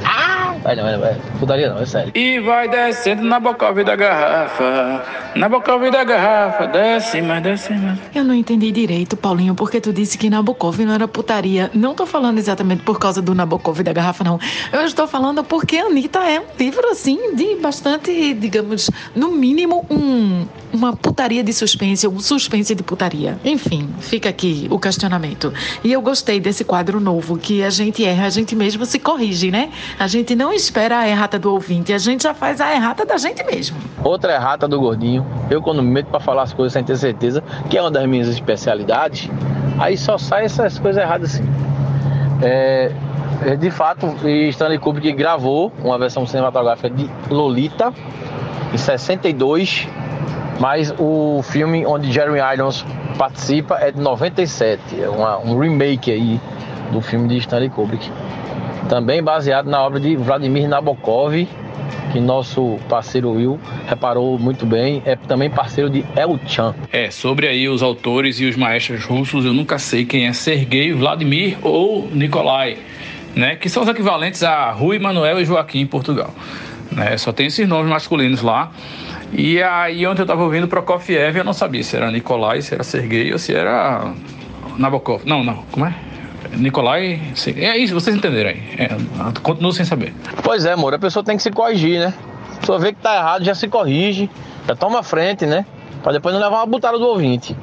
Ah! Vai não, vai, putaria não, é sério. E vai descendo na Bocov da garrafa. Na Bocov da garrafa. Desce, mas desce, mais. Eu não entendi direito, Paulinho, porque tu disse que Nabokov não era putaria. Não tô falando exatamente por causa do Nabokov da garrafa, não. Eu estou falando porque Anitta é um livro, assim, de bastante, digamos, no mínimo, um, uma putaria de suspense, um suspense de putaria. Enfim, fica aqui o questionamento. E eu gostei desse quadro novo, que a gente erra, a gente mesmo se corrige, né? A gente não espera a errata do ouvinte, a gente já faz a errata da gente mesmo. Outra errata do gordinho. Eu quando me meto pra falar as coisas sem ter certeza, que é uma das minhas especialidades, aí só sai essas coisas erradas assim. É, de fato, Stanley Kubrick gravou uma versão cinematográfica de Lolita em 62, mas o filme onde Jeremy Irons participa é de 97, é uma, um remake aí do filme de Stanley Kubrick. Também baseado na obra de Vladimir Nabokov, que nosso parceiro Will reparou muito bem, é também parceiro de El Chan. É, sobre aí os autores e os maestros russos, eu nunca sei quem é Sergei, Vladimir ou Nikolai, né? Que são os equivalentes a Rui, Manuel e Joaquim em Portugal. Né? Só tem esses nomes masculinos lá. E aí, ontem eu estava ouvindo Prokofiev, eu não sabia se era Nikolai, se era Sergei ou se era Nabokov. Não, não. Como é? Nicolai. É isso, vocês entenderam aí. É, continuo sem saber. Pois é, amor, a pessoa tem que se corrigir, né? A pessoa vê que tá errado, já se corrige, já toma frente, né? Pra depois não levar uma butada do ouvinte.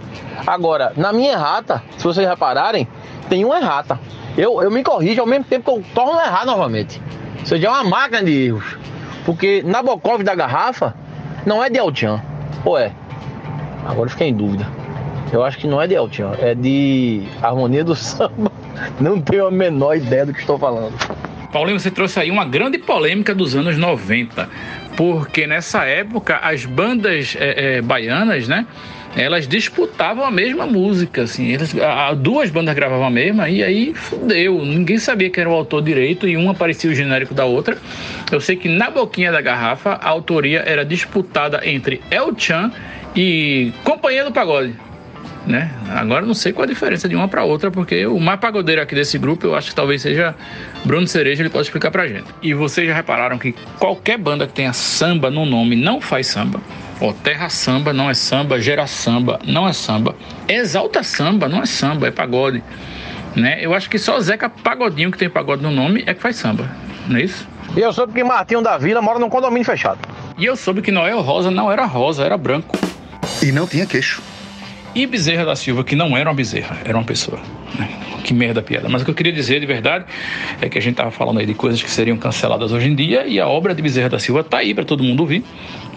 Agora, na minha errata, se vocês repararem, tem uma errata. Eu, eu me corrijo ao mesmo tempo que eu torno a errar novamente. Ou seja, é uma máquina de erros. Porque Nabokov da garrafa não é de Altian. Ou é? Agora eu fiquei em dúvida. Eu acho que não é de Altian, é de Harmonia do [laughs] Samba. Não tenho a menor ideia do que estou falando. Paulinho, você trouxe aí uma grande polêmica dos anos 90, porque nessa época as bandas é, é, baianas, né? Elas disputavam a mesma música, assim. Elas, a, duas bandas gravavam a mesma e aí fudeu. Ninguém sabia quem era o autor direito e uma parecia o genérico da outra. Eu sei que na boquinha da garrafa a autoria era disputada entre El Chan e Companhia do Pagode né? Agora não sei qual a diferença de uma para outra, porque o mais pagodeiro aqui desse grupo eu acho que talvez seja Bruno Cereja, ele pode explicar pra gente. E vocês já repararam que qualquer banda que tenha samba no nome não faz samba. Ó, Terra Samba não é samba, Gera Samba não é samba, Exalta Samba não é samba, é pagode. Né? Eu acho que só Zeca Pagodinho, que tem pagode no nome, é que faz samba, não é isso? E eu soube que Martinho da Vila mora num condomínio fechado. E eu soube que Noel Rosa não era rosa, era branco. E não tinha queixo. E Bezerra da Silva, que não era uma bezerra, era uma pessoa. Né? Que merda piada. Mas o que eu queria dizer de verdade é que a gente estava falando aí de coisas que seriam canceladas hoje em dia e a obra de Bezerra da Silva tá aí para todo mundo ouvir,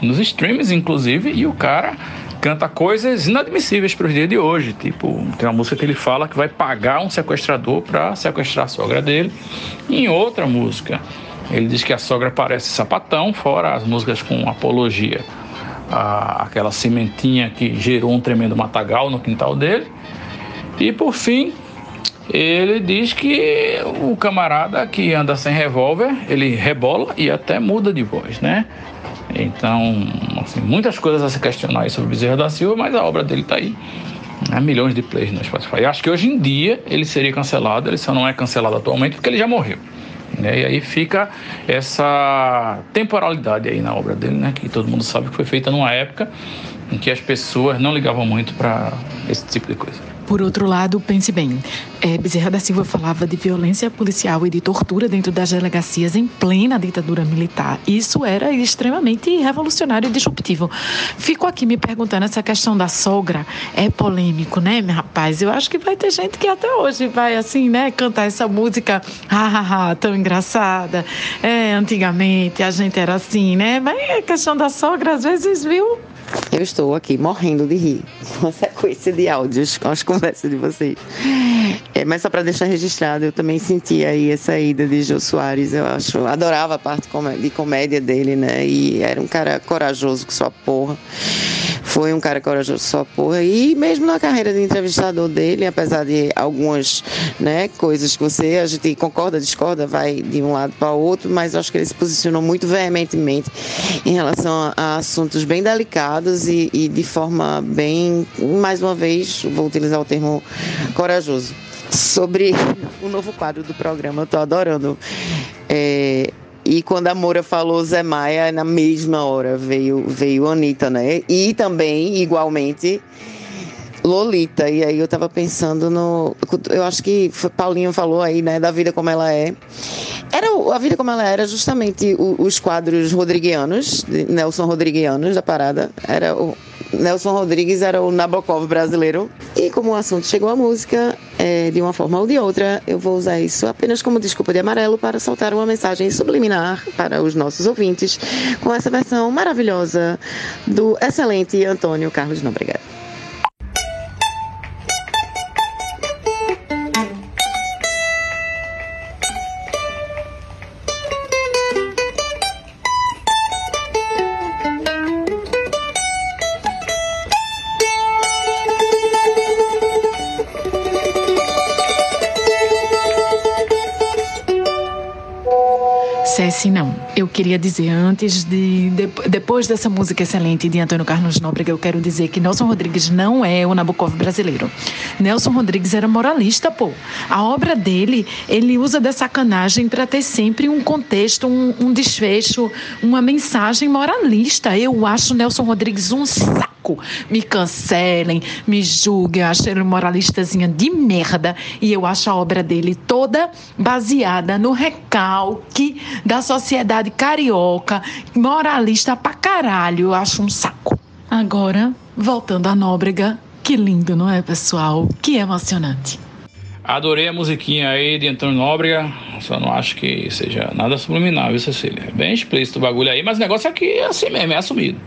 nos streams inclusive, e o cara canta coisas inadmissíveis para os dias de hoje. Tipo, tem uma música que ele fala que vai pagar um sequestrador para sequestrar a sogra dele. E em outra música, ele diz que a sogra parece sapatão, fora as músicas com apologia a, aquela sementinha que gerou um tremendo matagal no quintal dele. E por fim, ele diz que o camarada que anda sem revólver, ele rebola e até muda de voz, né? Então, assim, muitas coisas a se questionar sobre Bezerra da Silva, mas a obra dele está aí. Né? Milhões de plays no Spotify. Acho que hoje em dia ele seria cancelado, ele só não é cancelado atualmente porque ele já morreu. Né? E aí fica essa temporalidade aí na obra dele, né? que todo mundo sabe que foi feita numa época em que as pessoas não ligavam muito para esse tipo de coisa. Por outro lado, pense bem, é, Bezerra da Silva falava de violência policial e de tortura dentro das delegacias em plena ditadura militar. Isso era extremamente revolucionário e disruptivo. Fico aqui me perguntando, essa questão da sogra é polêmico, né, meu rapaz? Eu acho que vai ter gente que até hoje vai, assim, né, cantar essa música, hahaha, tão engraçada. É, antigamente a gente era assim, né? Mas a questão da sogra, às vezes, viu, eu estou aqui morrendo de rir [laughs] com a sequência de áudios com as conversas de vocês. É, mas só para deixar registrado, eu também senti aí essa ida de Jô Soares. Eu acho, adorava a parte de comédia dele, né? E era um cara corajoso com sua porra. Foi um cara corajoso sua porra. E mesmo na carreira de entrevistador dele, apesar de algumas né, coisas que você, a gente concorda, discorda, vai de um lado para o outro, mas acho que ele se posicionou muito veementemente em relação a, a assuntos bem delicados e, e de forma bem, mais uma vez, vou utilizar o termo corajoso sobre [laughs] o novo quadro do programa. Eu estou adorando. É, e quando a Moura falou Zé Maia, na mesma hora veio, veio Anitta, né? E também, igualmente, Lolita. E aí eu tava pensando no. Eu acho que Paulinho falou aí, né, da vida como ela é. Era a vida como ela era justamente os quadros rodriguianos, Nelson Rodriguianos da parada. Era o Nelson Rodrigues era o Nabokov brasileiro. E como o assunto chegou à música, é, de uma forma ou de outra, eu vou usar isso apenas como desculpa de amarelo para soltar uma mensagem subliminar para os nossos ouvintes com essa versão maravilhosa do excelente Antônio Carlos Nóbrega. Queria dizer antes de, de, depois dessa música excelente de Antônio Carlos Nóbrega, eu quero dizer que Nelson Rodrigues não é o Nabokov brasileiro. Nelson Rodrigues era moralista, pô. A obra dele, ele usa da sacanagem para ter sempre um contexto, um, um desfecho, uma mensagem moralista. Eu acho Nelson Rodrigues um saco saco. Me cancelem, me julguem, achem ele moralistazinha de merda. E eu acho a obra dele toda baseada no recalque da sociedade carioca, moralista pra caralho. Eu acho um saco. Agora, voltando à Nóbrega, que lindo, não é, pessoal? Que emocionante. Adorei a musiquinha aí de Antônio Nóbrega, só não acho que seja nada subliminar, viu, Cecília? É bem explícito o bagulho aí, mas o negócio aqui é assim mesmo, é assumido.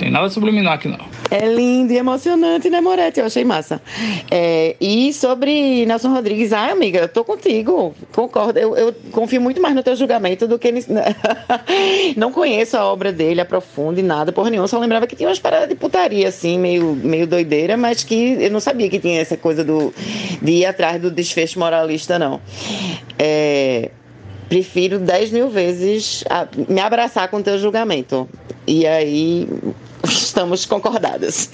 Tem nada subliminar aqui não. É lindo e emocionante, né, Moretti? Eu achei massa. É, e sobre Nelson Rodrigues, ai, amiga, eu tô contigo. Concordo. Eu, eu confio muito mais no teu julgamento do que. [laughs] Não conheço a obra dele, aprofundo e nada, porra nenhuma. Só lembrava que tinha umas paradas de putaria, assim, meio, meio doideira, mas que eu não sabia que tinha essa coisa do, de ir atrás do desfecho moralista, não. É, prefiro 10 mil vezes me abraçar com teu julgamento. E aí estamos concordadas.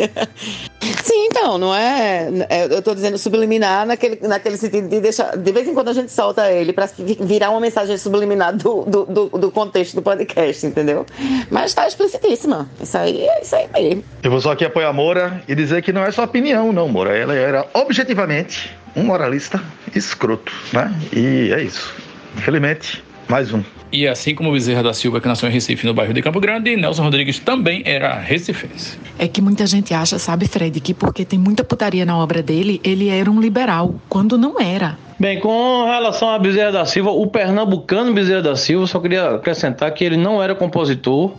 Sim, então, não é, é. Eu estou dizendo subliminar naquele, naquele sentido de deixar. De vez em quando a gente solta ele para virar uma mensagem subliminar do, do, do, do, contexto do podcast, entendeu? Mas está explicitíssima. Isso aí é isso aí mesmo. Eu vou só aqui apoiar a Moura e dizer que não é só opinião, não, Moura. Ela era objetivamente um moralista escroto, né? E é isso. Infelizmente, mais um. E assim como Bezerra da Silva, que nasceu em Recife, no bairro de Campo Grande, Nelson Rodrigues também era recifense. É que muita gente acha, sabe, Fred, que porque tem muita putaria na obra dele, ele era um liberal, quando não era. Bem, com relação a Bezerra da Silva, o pernambucano Bezerra da Silva, só queria acrescentar que ele não era compositor,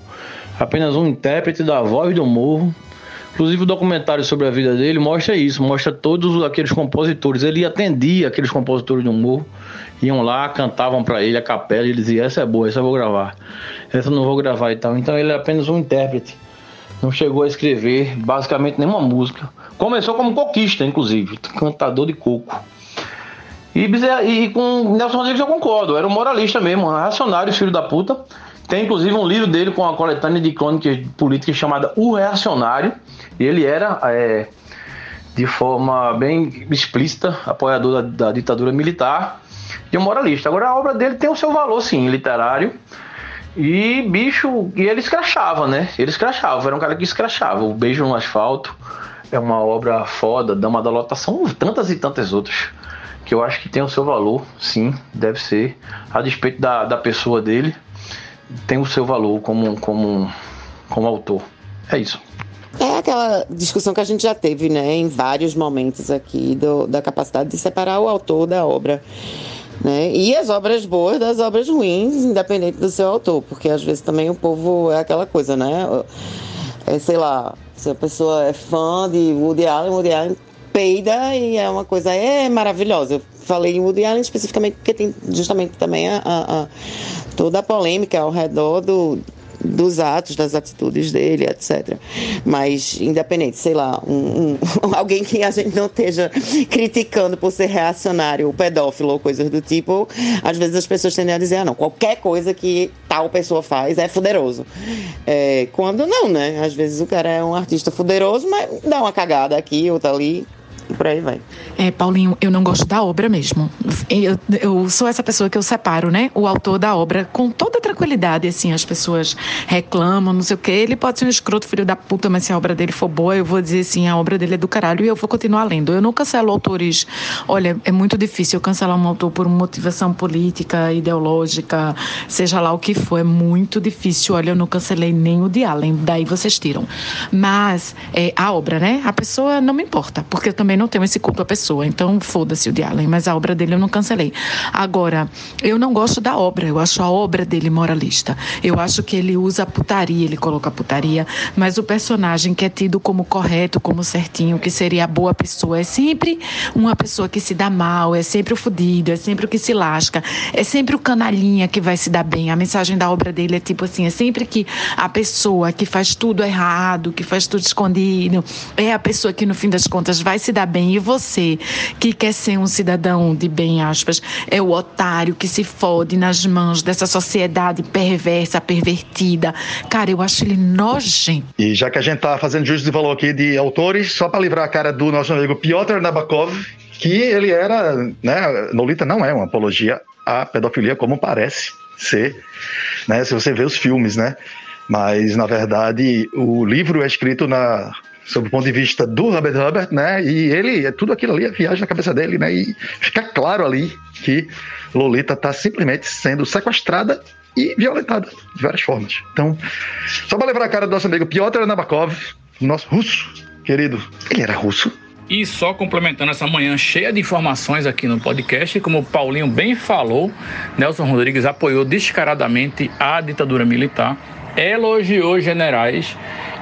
apenas um intérprete da voz do morro. Inclusive o documentário sobre a vida dele mostra isso, mostra todos aqueles compositores. Ele atendia aqueles compositores do morro iam lá, cantavam para ele a capela e ele dizia: Essa é boa, essa eu vou gravar, essa eu não vou gravar e tal. Então ele é apenas um intérprete, não chegou a escrever basicamente nenhuma música. Começou como coquista, inclusive, cantador de coco. E, e com Nelson Rodrigues eu concordo, era um moralista mesmo, um reacionário, filho da puta. Tem inclusive um livro dele com a coletânea de crônicas políticas chamada O Reacionário. E ele era, é, de forma bem explícita, apoiador da, da ditadura militar de um moralista. Agora a obra dele tem o seu valor, sim, literário. E bicho, e ele escrachava, né? Ele escrachava, era um cara que escrachava. O Beijo no Asfalto é uma obra foda, Dama da Lotação, tantas e tantas outras. Que eu acho que tem o seu valor, sim, deve ser. A despeito da, da pessoa dele, tem o seu valor como, como, como autor. É isso. É aquela discussão que a gente já teve, né, em vários momentos aqui, do, da capacidade de separar o autor da obra. Né? E as obras boas das obras ruins, independente do seu autor, porque às vezes também o povo é aquela coisa, né? É, sei lá, se a pessoa é fã de Woody Allen, Woody Allen peida e é uma coisa é maravilhosa. Eu falei em Woody Allen especificamente porque tem justamente também a, a, a toda a polêmica ao redor do, dos atos, das atitudes dele, etc. Mas, independente, sei lá, um, um, [laughs] alguém que a gente não esteja criticando por ser reacionário, pedófilo ou coisas do tipo, às vezes as pessoas tendem a dizer, ah, não, qualquer coisa que tal pessoa faz é fuderoso. É, quando não, né? Às vezes o cara é um artista fuderoso, mas dá uma cagada aqui, outra ali, e por aí vai. É, Paulinho, eu não gosto da obra mesmo. Eu, eu sou essa pessoa que eu separo, né? O autor da obra com toda tranquilidade, assim, as pessoas reclamam, não sei o quê. Ele pode ser um escroto, filho da puta, mas se a obra dele for boa, eu vou dizer assim, a obra dele é do caralho e eu vou continuar lendo. Eu não cancelo autores. Olha, é muito difícil cancelar um autor por motivação política, ideológica, seja lá o que for. É muito difícil. Olha, eu não cancelei nem o de Allen, daí vocês tiram. Mas é, a obra, né? A pessoa não me importa, porque eu também não tenho esse culto à pessoa. Então, foda-se o de Allen, mas a obra dele eu não cancelei. Agora, eu não gosto da obra, eu acho a obra dele moralista. Eu acho que ele usa putaria, ele coloca putaria, mas o personagem que é tido como correto, como certinho, que seria a boa pessoa, é sempre uma pessoa que se dá mal, é sempre o fudido, é sempre o que se lasca, é sempre o canalhinha que vai se dar bem. A mensagem da obra dele é tipo assim, é sempre que a pessoa que faz tudo errado, que faz tudo escondido, é a pessoa que no fim das contas vai se dar bem. E você, que quer ser um cidadão de bem aspas, é o otário que se fode nas mãos dessa sociedade perversa, pervertida. Cara, eu acho ele nojento. E já que a gente tá fazendo juízo de valor aqui de autores, só para livrar a cara do nosso amigo Piotr Nabokov, que ele era, né, Nolita não é uma apologia à pedofilia como parece ser, né, se você vê os filmes, né? Mas na verdade o livro é escrito na sob o ponto de vista do Herbert Hubbard, né? E ele, é tudo aquilo ali, a viagem na cabeça dele, né? E fica claro ali que Lolita está simplesmente sendo sequestrada e violentada de várias formas. Então, só para lembrar a cara do nosso amigo Piotr Nabokov, nosso russo querido, ele era russo. E só complementando essa manhã cheia de informações aqui no podcast, como o Paulinho bem falou, Nelson Rodrigues apoiou descaradamente a ditadura militar, elogiou generais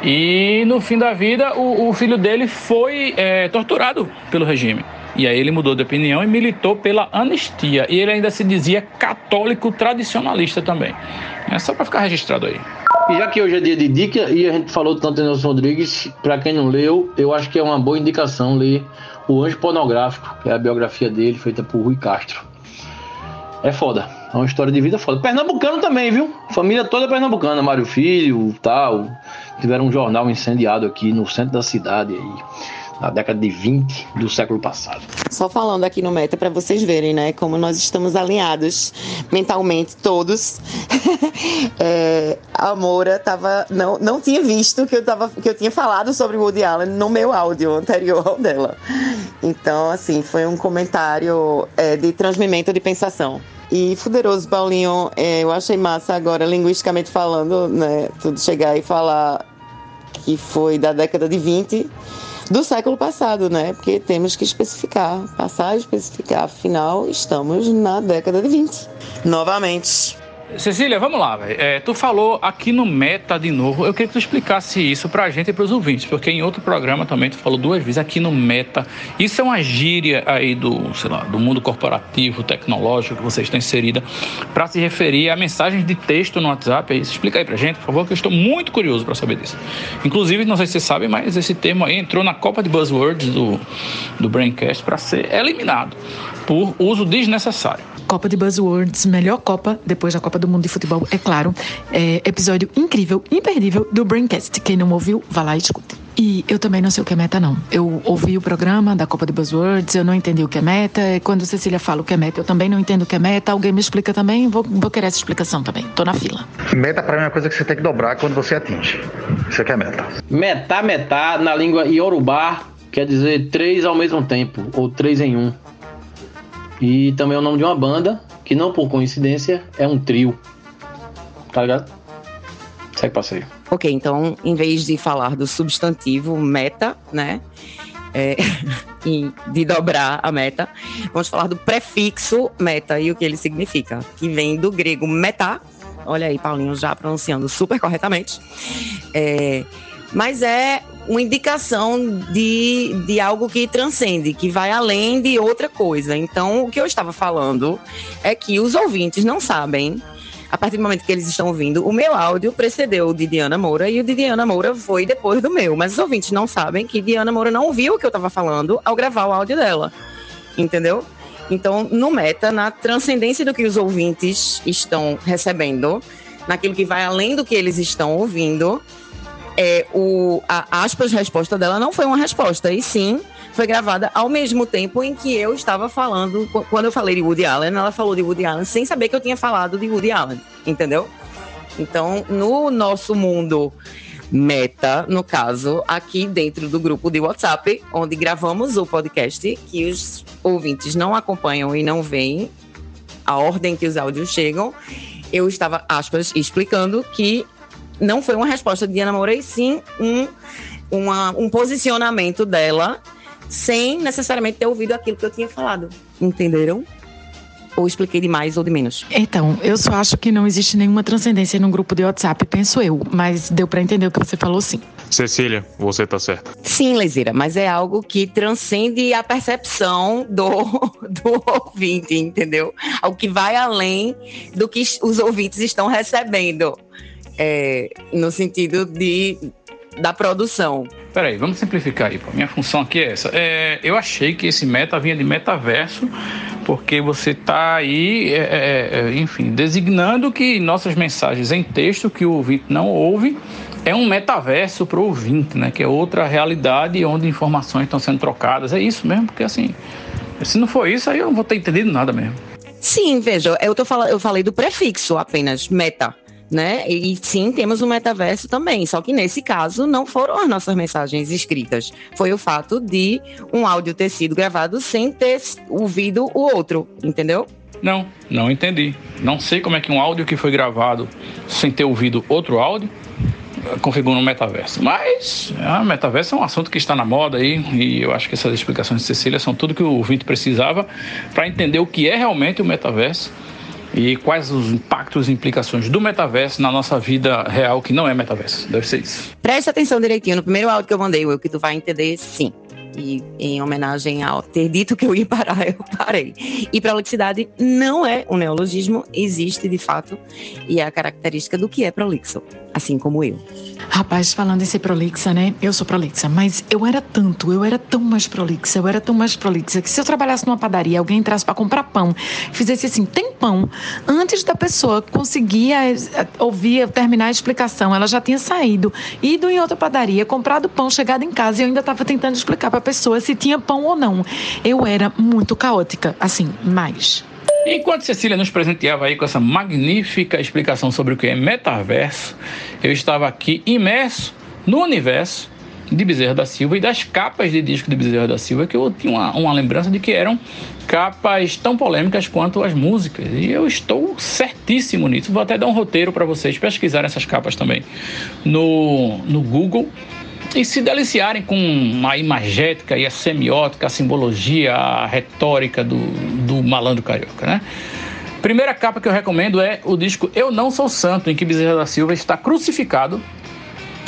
e no fim da vida o, o filho dele foi é, torturado pelo regime. E aí ele mudou de opinião e militou pela anistia. E ele ainda se dizia católico tradicionalista também. É só para ficar registrado aí. E já que hoje é dia de dica e a gente falou tanto de Nelson Rodrigues, para quem não leu, eu acho que é uma boa indicação ler O Anjo Pornográfico, que é a biografia dele, feita por Rui Castro. É foda, é uma história de vida foda. Pernambucano também, viu? Família toda pernambucana, Mário Filho, tal. Tiveram um jornal incendiado aqui no centro da cidade aí na década de 20 do século passado. Só falando aqui no Meta para vocês verem, né, como nós estamos alinhados mentalmente todos. [laughs] é, a Moura tava, não, não tinha visto que eu, tava, que eu tinha falado sobre Woody Allen no meu áudio anterior ao dela. Então, assim, foi um comentário é, de transmimento de pensação. E fuderoso, Paulinho, é, eu achei massa agora, linguisticamente falando, né? Tudo chegar e falar que foi da década de 20 do século passado, né? Porque temos que especificar, passar a especificar. Afinal, estamos na década de 20. Novamente. Cecília, vamos lá. É, tu falou aqui no Meta de novo. Eu queria que tu explicasse isso pra gente e pros ouvintes, porque em outro programa também tu falou duas vezes aqui no Meta. Isso é uma gíria aí do, sei lá, do mundo corporativo, tecnológico que vocês estão inserida para se referir a mensagens de texto no WhatsApp. É. Explica aí pra gente, por favor, que eu estou muito curioso para saber disso. Inclusive, não sei se vocês sabem, mas esse termo aí entrou na Copa de Buzzwords do, do Braincast para ser eliminado por uso desnecessário. Copa de Buzzwords, melhor Copa depois da Copa do Mundo de Futebol, é claro. É, episódio incrível, imperdível do Braincast. Quem não ouviu, vá lá e escute. E eu também não sei o que é meta, não. Eu ouvi o programa da Copa de Buzzwords, eu não entendi o que é meta. E quando Cecília fala o que é meta, eu também não entendo o que é meta. Alguém me explica também, vou, vou querer essa explicação também. Tô na fila. Meta para mim é uma coisa que você tem que dobrar quando você atinge. Isso aqui é meta. Metá, metá, na língua iorubá, quer dizer três ao mesmo tempo, ou três em um. E também é o nome de uma banda, que não por coincidência é um trio. Tá ligado? Segue passeio. Ok, então em vez de falar do substantivo meta, né? É, [laughs] de dobrar a meta, vamos falar do prefixo meta e o que ele significa, que vem do grego metá. Olha aí, Paulinho já pronunciando super corretamente. É, mas é uma indicação de, de algo que transcende, que vai além de outra coisa. Então, o que eu estava falando é que os ouvintes não sabem, a partir do momento que eles estão ouvindo, o meu áudio precedeu o de Diana Moura e o de Diana Moura foi depois do meu. Mas os ouvintes não sabem que Diana Moura não ouviu o que eu estava falando ao gravar o áudio dela. Entendeu? Então, no meta, na transcendência do que os ouvintes estão recebendo, naquilo que vai além do que eles estão ouvindo, é, o, a aspas resposta dela não foi uma resposta, e sim foi gravada ao mesmo tempo em que eu estava falando, quando eu falei de Woody Allen, ela falou de Woody Allen sem saber que eu tinha falado de Woody Allen, entendeu? Então, no nosso mundo meta, no caso, aqui dentro do grupo de WhatsApp, onde gravamos o podcast, que os ouvintes não acompanham e não veem a ordem que os áudios chegam, eu estava, aspas, explicando que não foi uma resposta de Diana Moura, e sim um, uma, um posicionamento dela, sem necessariamente ter ouvido aquilo que eu tinha falado. Entenderam? Ou expliquei de mais ou de menos? Então, eu só acho que não existe nenhuma transcendência num grupo de WhatsApp, penso eu. Mas deu para entender o que você falou sim. Cecília, você tá certa. Sim, Lezeira, mas é algo que transcende a percepção do, [laughs] do ouvinte, entendeu? Algo que vai além do que os ouvintes estão recebendo é, no sentido de da produção. Peraí, vamos simplificar aí. Pô. Minha função aqui é essa. É, eu achei que esse meta vinha de metaverso, porque você está aí, é, é, é, enfim, designando que nossas mensagens em texto que o ouvinte não ouve é um metaverso para o ouvinte, né? Que é outra realidade onde informações estão sendo trocadas. É isso mesmo, porque assim, se não for isso, aí eu não vou ter entendido nada mesmo. Sim, veja, eu, tô falando, eu falei do prefixo apenas, meta né? E sim, temos o um metaverso também, só que nesse caso não foram as nossas mensagens escritas, foi o fato de um áudio ter sido gravado sem ter ouvido o outro, entendeu? Não, não entendi. Não sei como é que um áudio que foi gravado sem ter ouvido outro áudio configura um metaverso. Mas a metaverso é um assunto que está na moda aí e eu acho que essas explicações de Cecília são tudo que o ouvinte precisava para entender o que é realmente o metaverso e quais os impactos e implicações do metaverso na nossa vida real que não é metaverso. Deve ser isso. Preste atenção direitinho no primeiro áudio que eu mandei, o que tu vai entender sim. E em homenagem ao ter dito que eu ia parar, eu parei. E prolixidade não é um neologismo, existe de fato e é a característica do que é prolixo, assim como eu. Rapaz, falando em ser prolixa, né? Eu sou prolixa, mas eu era tanto, eu era tão mais prolixa, eu era tão mais prolixa que se eu trabalhasse numa padaria, alguém entrasse para comprar pão, fizesse assim, tem pão, antes da pessoa conseguir ouvir, terminar a explicação, ela já tinha saído, ido em outra padaria, comprado pão, chegado em casa e eu ainda estava tentando explicar para a pessoa se tinha pão ou não. Eu era muito caótica, assim, mais. Enquanto Cecília nos presenteava aí com essa magnífica explicação sobre o que é metaverso, eu estava aqui imerso no universo de Bezerra da Silva e das capas de disco de Bezerra da Silva, que eu tinha uma, uma lembrança de que eram capas tão polêmicas quanto as músicas. E eu estou certíssimo nisso. Vou até dar um roteiro para vocês pesquisarem essas capas também no, no Google e se deliciarem com a imagética e a semiótica, a simbologia, a retórica do, do malandro carioca, né? Primeira capa que eu recomendo é o disco Eu Não Sou Santo, em que Bezerra da Silva está crucificado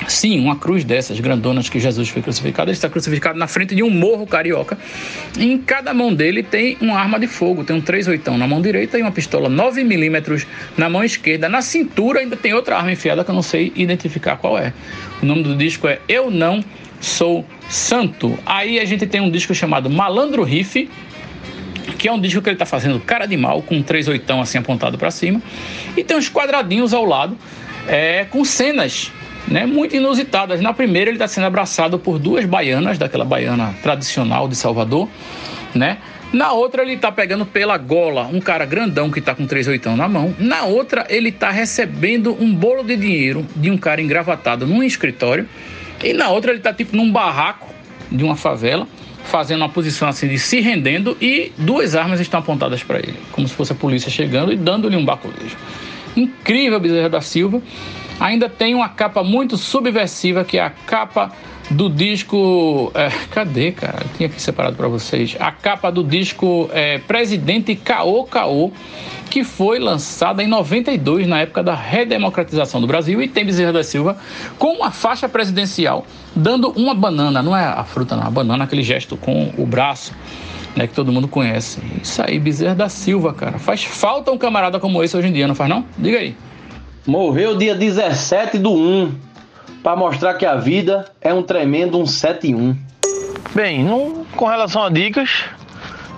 Sim, uma cruz dessas grandonas que Jesus foi crucificado, ele está crucificado na frente de um morro carioca. em cada mão dele tem uma arma de fogo, tem um 38 na mão direita e uma pistola 9mm na mão esquerda. Na cintura ainda tem outra arma enfiada que eu não sei identificar qual é. O nome do disco é Eu Não Sou Santo. Aí a gente tem um disco chamado Malandro Riff, que é um disco que ele está fazendo cara de mal, com um 38 assim apontado para cima, e tem uns quadradinhos ao lado é, com cenas né, muito inusitadas. Na primeira, ele está sendo abraçado por duas baianas, daquela baiana tradicional de Salvador, né? Na outra, ele está pegando pela gola um cara grandão que está com três oitão na mão. Na outra, ele está recebendo um bolo de dinheiro de um cara engravatado num escritório. E na outra, ele está tipo num barraco de uma favela, fazendo uma posição assim de se rendendo e duas armas estão apontadas para ele, como se fosse a polícia chegando e dando-lhe um baculejo. Incrível Bezerra da Silva ainda tem uma capa muito subversiva, que é a capa do disco. É, [laughs] cadê, cara? Eu tinha aqui separado para vocês. A capa do disco é, Presidente Caô Caô, que foi lançada em 92, na época da redemocratização do Brasil, e tem Bezerra da Silva com uma faixa presidencial, dando uma banana, não é a fruta, não, a banana, aquele gesto com o braço. Né, que todo mundo conhece. Isso aí, Bezerra da Silva, cara. Faz falta um camarada como esse hoje em dia, não faz não? Diga aí. Morreu dia 17 do 1, para mostrar que a vida é um tremendo 171. Bem, não, com relação a dicas,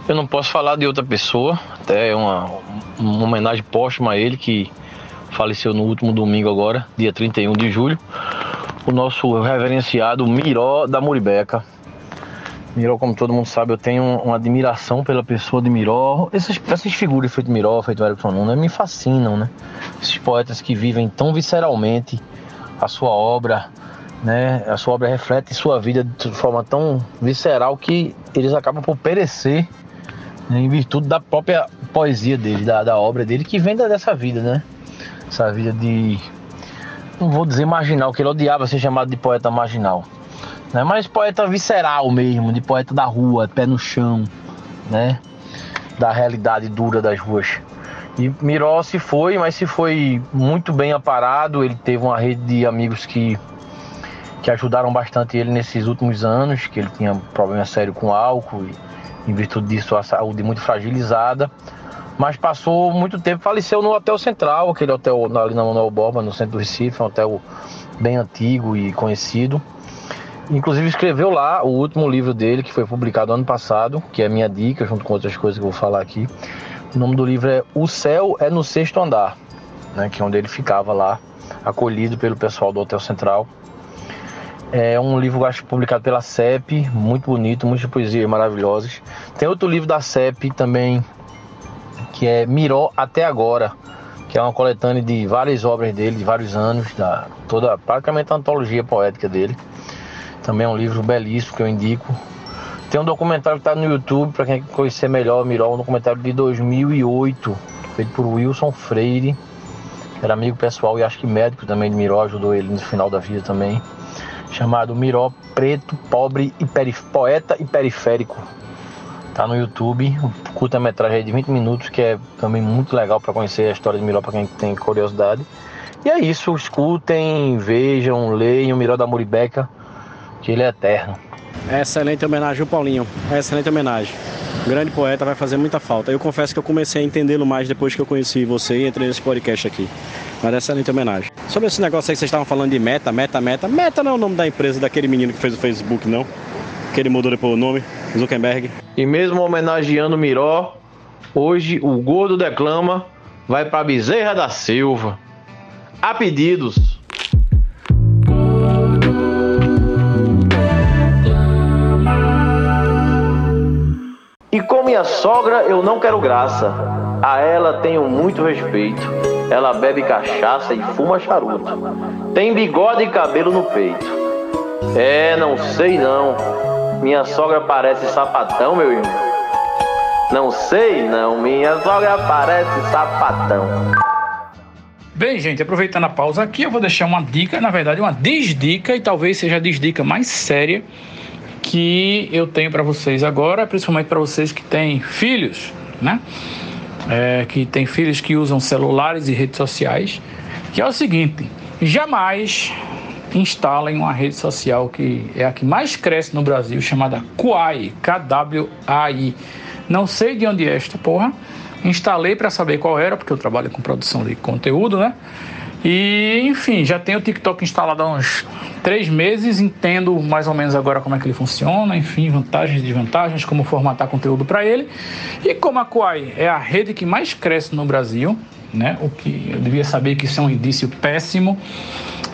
eu não posso falar de outra pessoa, até uma, uma homenagem póstuma a ele que faleceu no último domingo agora, dia 31 de julho. O nosso reverenciado Miró da Muribeca. Miró, como todo mundo sabe, eu tenho uma admiração pela pessoa de Miró. Essas, essas figuras feito Miró, feito Eric Sonuna, me fascinam, né? Esses poetas que vivem tão visceralmente a sua obra, né? A sua obra reflete sua vida de forma tão visceral que eles acabam por perecer né? em virtude da própria poesia dele, da, da obra dele, que vem dessa vida, né? Essa vida de. Não vou dizer marginal, que ele odiava ser chamado de poeta marginal né? Mas poeta visceral mesmo, de poeta da rua, pé no chão, né? Da realidade dura das ruas. E Miró se foi, mas se foi muito bem aparado. Ele teve uma rede de amigos que, que ajudaram bastante ele nesses últimos anos, que ele tinha problema sério com álcool e, em virtude disso, a saúde muito fragilizada. Mas passou muito tempo, faleceu no Hotel Central, aquele hotel ali na Manuel Borba, no centro do Recife, um hotel bem antigo e conhecido. Inclusive escreveu lá o último livro dele, que foi publicado ano passado, que é a minha dica, junto com outras coisas que eu vou falar aqui. O nome do livro é O Céu é no Sexto Andar, né, que é onde ele ficava lá, acolhido pelo pessoal do Hotel Central. É um livro, acho, publicado pela CEP, muito bonito, muitas poesias maravilhosas. Tem outro livro da CEP também, que é Miró Até Agora, que é uma coletânea de várias obras dele, de vários anos, da, toda praticamente a antologia poética dele. Também é um livro belíssimo que eu indico. Tem um documentário que está no YouTube, para quem conhecer melhor, Miró, um documentário de 2008, feito por Wilson Freire, era amigo pessoal e acho que médico também de Miró, ajudou ele no final da vida também, chamado Miró Preto, Pobre e Perif Poeta e Periférico. Tá no YouTube, curta-metragem de 20 minutos, que é também muito legal para conhecer a história de Miró para quem tem curiosidade. E é isso, escutem, vejam, leiam Miró da Muribeca, que ele é eterno. Excelente homenagem ao Paulinho. Excelente homenagem. Grande poeta, vai fazer muita falta. Eu confesso que eu comecei a entendê-lo mais depois que eu conheci você e entrei nesse podcast aqui. Mas excelente homenagem. Sobre esse negócio aí que vocês estavam falando de meta, meta, meta. Meta não é o nome da empresa daquele menino que fez o Facebook, não. Que ele mudou depois o nome, Zuckerberg. E mesmo homenageando Miró, hoje o Gordo Declama vai para Bezerra da Silva. A pedidos. Minha sogra eu não quero graça. A ela tenho muito respeito. Ela bebe cachaça e fuma charuto. Tem bigode e cabelo no peito. É, não sei não. Minha sogra parece sapatão, meu irmão. Não sei não, minha sogra parece sapatão. Bem, gente, aproveitando a pausa aqui, eu vou deixar uma dica, na verdade, uma desdica, e talvez seja a desdica mais séria que eu tenho para vocês agora, principalmente para vocês que têm filhos, né? É, que têm filhos que usam celulares e redes sociais, que é o seguinte: jamais instalem uma rede social que é a que mais cresce no Brasil, chamada Kwai, K-W-A-I. Não sei de onde é esta porra. Instalei para saber qual era, porque eu trabalho com produção de conteúdo, né? E, enfim, já tenho o TikTok instalado há uns três meses, entendo mais ou menos agora como é que ele funciona, enfim, vantagens e desvantagens, como formatar conteúdo para ele. E como a Quai é a rede que mais cresce no Brasil, né? O que eu devia saber que isso é um indício péssimo.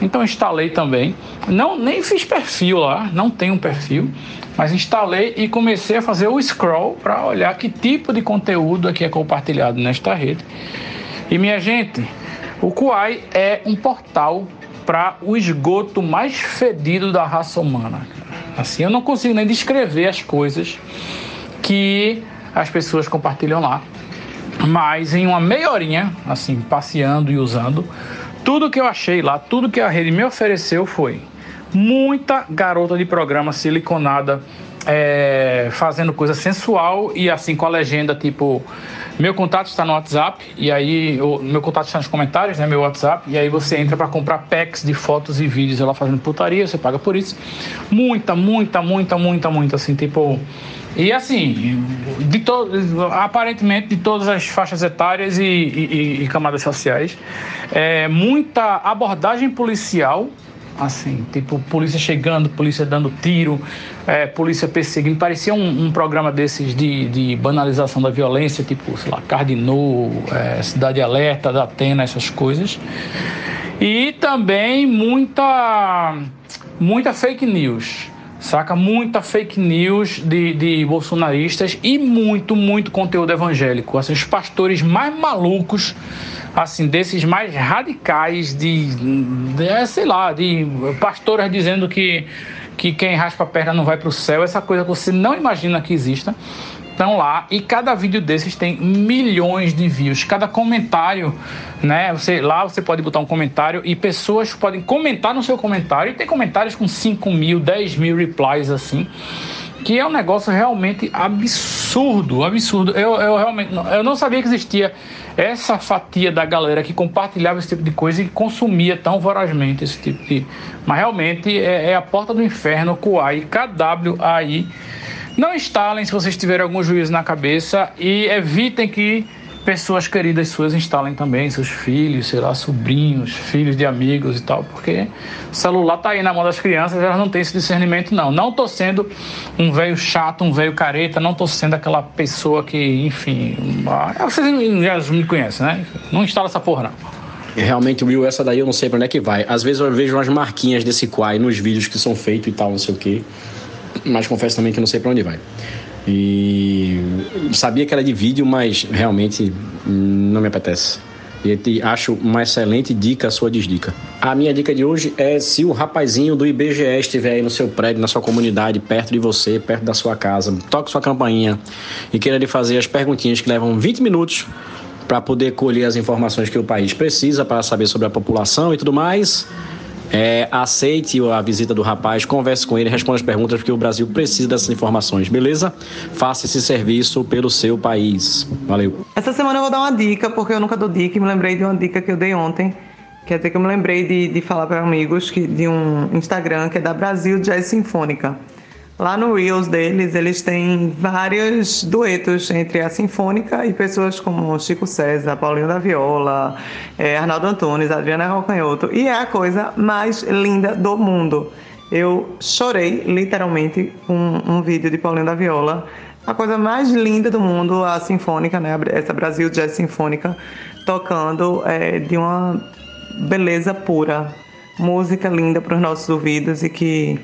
Então instalei também. Não nem fiz perfil lá, não tenho um perfil, mas instalei e comecei a fazer o scroll para olhar que tipo de conteúdo aqui é compartilhado nesta rede. E minha gente, o Kuai é um portal para o esgoto mais fedido da raça humana. Assim, eu não consigo nem descrever as coisas que as pessoas compartilham lá. Mas em uma meia horinha, assim, passeando e usando, tudo que eu achei lá, tudo que a rede me ofereceu foi muita garota de programa siliconada é, fazendo coisa sensual e assim com a legenda tipo meu contato está no WhatsApp e aí o meu contato está nos comentários, né, meu WhatsApp e aí você entra para comprar packs de fotos e vídeos ela fazendo putaria, você paga por isso. Muita, muita, muita, muita, muita assim, tipo e assim, de aparentemente de todas as faixas etárias e, e, e camadas sociais, é, muita abordagem policial assim, tipo polícia chegando, polícia dando tiro, é, polícia perseguindo. Parecia um, um programa desses de, de, banalização da violência, tipo, sei lá, Cardinô, é, Cidade Alerta, da Atena, essas coisas. E também muita, muita fake news. Saca? Muita fake news de, de bolsonaristas e muito, muito conteúdo evangélico. Assim, os pastores mais malucos assim, desses mais radicais de, de é, sei lá, de pastoras dizendo que, que quem raspa a perna não vai para o céu, essa coisa que você não imagina que exista, estão lá e cada vídeo desses tem milhões de views. Cada comentário, né? Você, lá você pode botar um comentário e pessoas podem comentar no seu comentário. E tem comentários com 5 mil, 10 mil replies assim. Que é um negócio realmente absurdo, absurdo. Eu, eu realmente eu não sabia que existia essa fatia da galera que compartilhava esse tipo de coisa e consumia tão vorazmente esse tipo de. Mas realmente é, é a porta do inferno, Kuai, K-W-A-I. Não instalem se vocês tiverem algum juízo na cabeça e evitem que pessoas queridas suas instalem também, seus filhos, sei lá, sobrinhos, filhos de amigos e tal, porque o celular tá aí na mão das crianças, elas não têm esse discernimento, não. Não tô sendo um velho chato, um velho careta, não tô sendo aquela pessoa que, enfim, vocês já me conhecem, né? Não instala essa porra, não. Realmente, Will, essa daí eu não sei pra onde é que vai. Às vezes eu vejo umas marquinhas desse Quai nos vídeos que são feitos e tal, não sei o quê. Mas confesso também que não sei pra onde vai. E sabia que era de vídeo, mas realmente não me apetece. E acho uma excelente dica a sua desdica. A minha dica de hoje é se o rapazinho do IBGE estiver aí no seu prédio, na sua comunidade, perto de você, perto da sua casa, toque sua campainha e queira lhe fazer as perguntinhas que levam 20 minutos para poder colher as informações que o país precisa para saber sobre a população e tudo mais. É, aceite a visita do rapaz, converse com ele, responda as perguntas, porque o Brasil precisa dessas informações, beleza? Faça esse serviço pelo seu país. Valeu. Essa semana eu vou dar uma dica, porque eu nunca dou dica e me lembrei de uma dica que eu dei ontem. Quer dizer que eu me lembrei de, de falar para amigos que, de um Instagram que é da Brasil Jazz Sinfônica. Lá no Reels deles, eles têm vários duetos entre a Sinfônica e pessoas como Chico César, Paulinho da Viola, eh, Arnaldo Antunes, Adriana Calcanhoto. E é a coisa mais linda do mundo. Eu chorei, literalmente, com um vídeo de Paulinho da Viola. A coisa mais linda do mundo, a Sinfônica, né? essa Brasil Jazz Sinfônica, tocando eh, de uma beleza pura. Música linda para os nossos ouvidos e que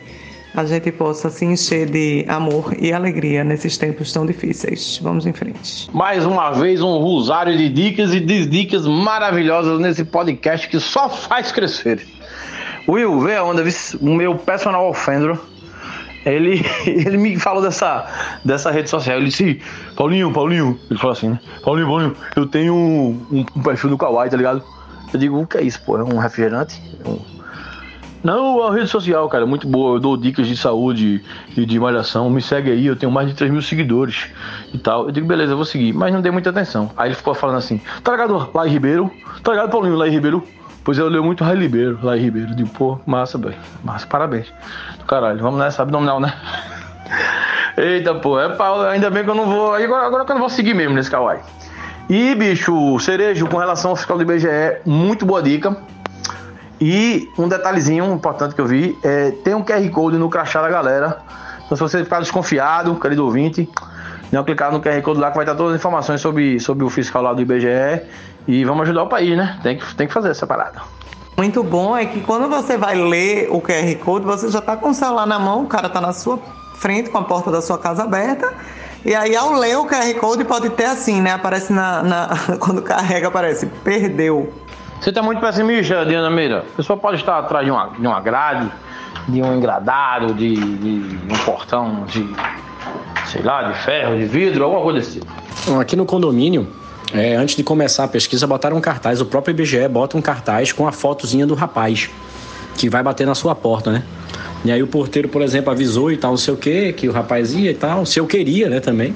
a gente possa se encher de amor e alegria nesses tempos tão difíceis. Vamos em frente. Mais uma vez, um rosário de dicas e desdicas maravilhosas nesse podcast que só faz crescer. Will, vê a onda, o meu personal offender, ele, [laughs] ele me falou dessa, dessa rede social. Ele disse, Paulinho, Paulinho, ele falou assim, né? Paulinho, Paulinho, eu tenho um, um, perfil no Kawaii, tá ligado? Eu digo, o que é isso, pô? É um refrigerante? Um não, a rede social, cara, muito boa. Eu dou dicas de saúde e de malhação. Me segue aí, eu tenho mais de 3 mil seguidores e tal. Eu digo, beleza, eu vou seguir. Mas não dei muita atenção. Aí ele ficou falando assim: tá ligado, Lai Ribeiro? Tá ligado, Paulinho, Lai Ribeiro? Pois eu leio muito Lai Ribeiro, Lai Ribeiro. Eu digo, pô, massa, velho. Massa, parabéns. Caralho, vamos nessa, abdominal, né? [laughs] Eita, pô, é pau. Ainda bem que eu não vou. Agora, agora que eu não vou seguir mesmo nesse kawaii. E, bicho, cerejo, com relação ao fiscal do IBGE, muito boa dica. E um detalhezinho importante que eu vi é tem um QR Code no crachá da galera. Então se você ficar desconfiado, querido ouvinte, não clicar no QR Code lá que vai estar todas as informações sobre, sobre o fiscal lá do IBGE. E vamos ajudar o país, né? Tem que, tem que fazer essa parada. Muito bom é que quando você vai ler o QR Code, você já está com o celular na mão, o cara está na sua frente com a porta da sua casa aberta. E aí, ao ler o QR Code, pode ter assim, né? Aparece na. na [laughs] quando carrega, aparece, perdeu. Você está muito pessimista, Diana Meira. A pessoa pode estar atrás de uma, de uma grade, de um engradado, de, de um portão de, sei lá, de ferro, de vidro, alguma coisa desse tipo. Aqui no condomínio, é, antes de começar a pesquisa, botaram um cartaz. O próprio IBGE bota um cartaz com a fotozinha do rapaz que vai bater na sua porta, né? E aí o porteiro, por exemplo, avisou e tal, não sei o que, que o rapaz ia e tal, se eu queria, né, também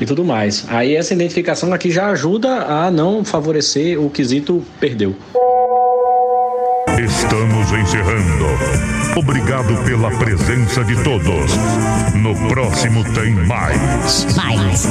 e tudo mais. Aí essa identificação aqui já ajuda a não favorecer o quesito perdeu. Estamos encerrando. Obrigado pela presença de todos. No próximo tem mais. Mais.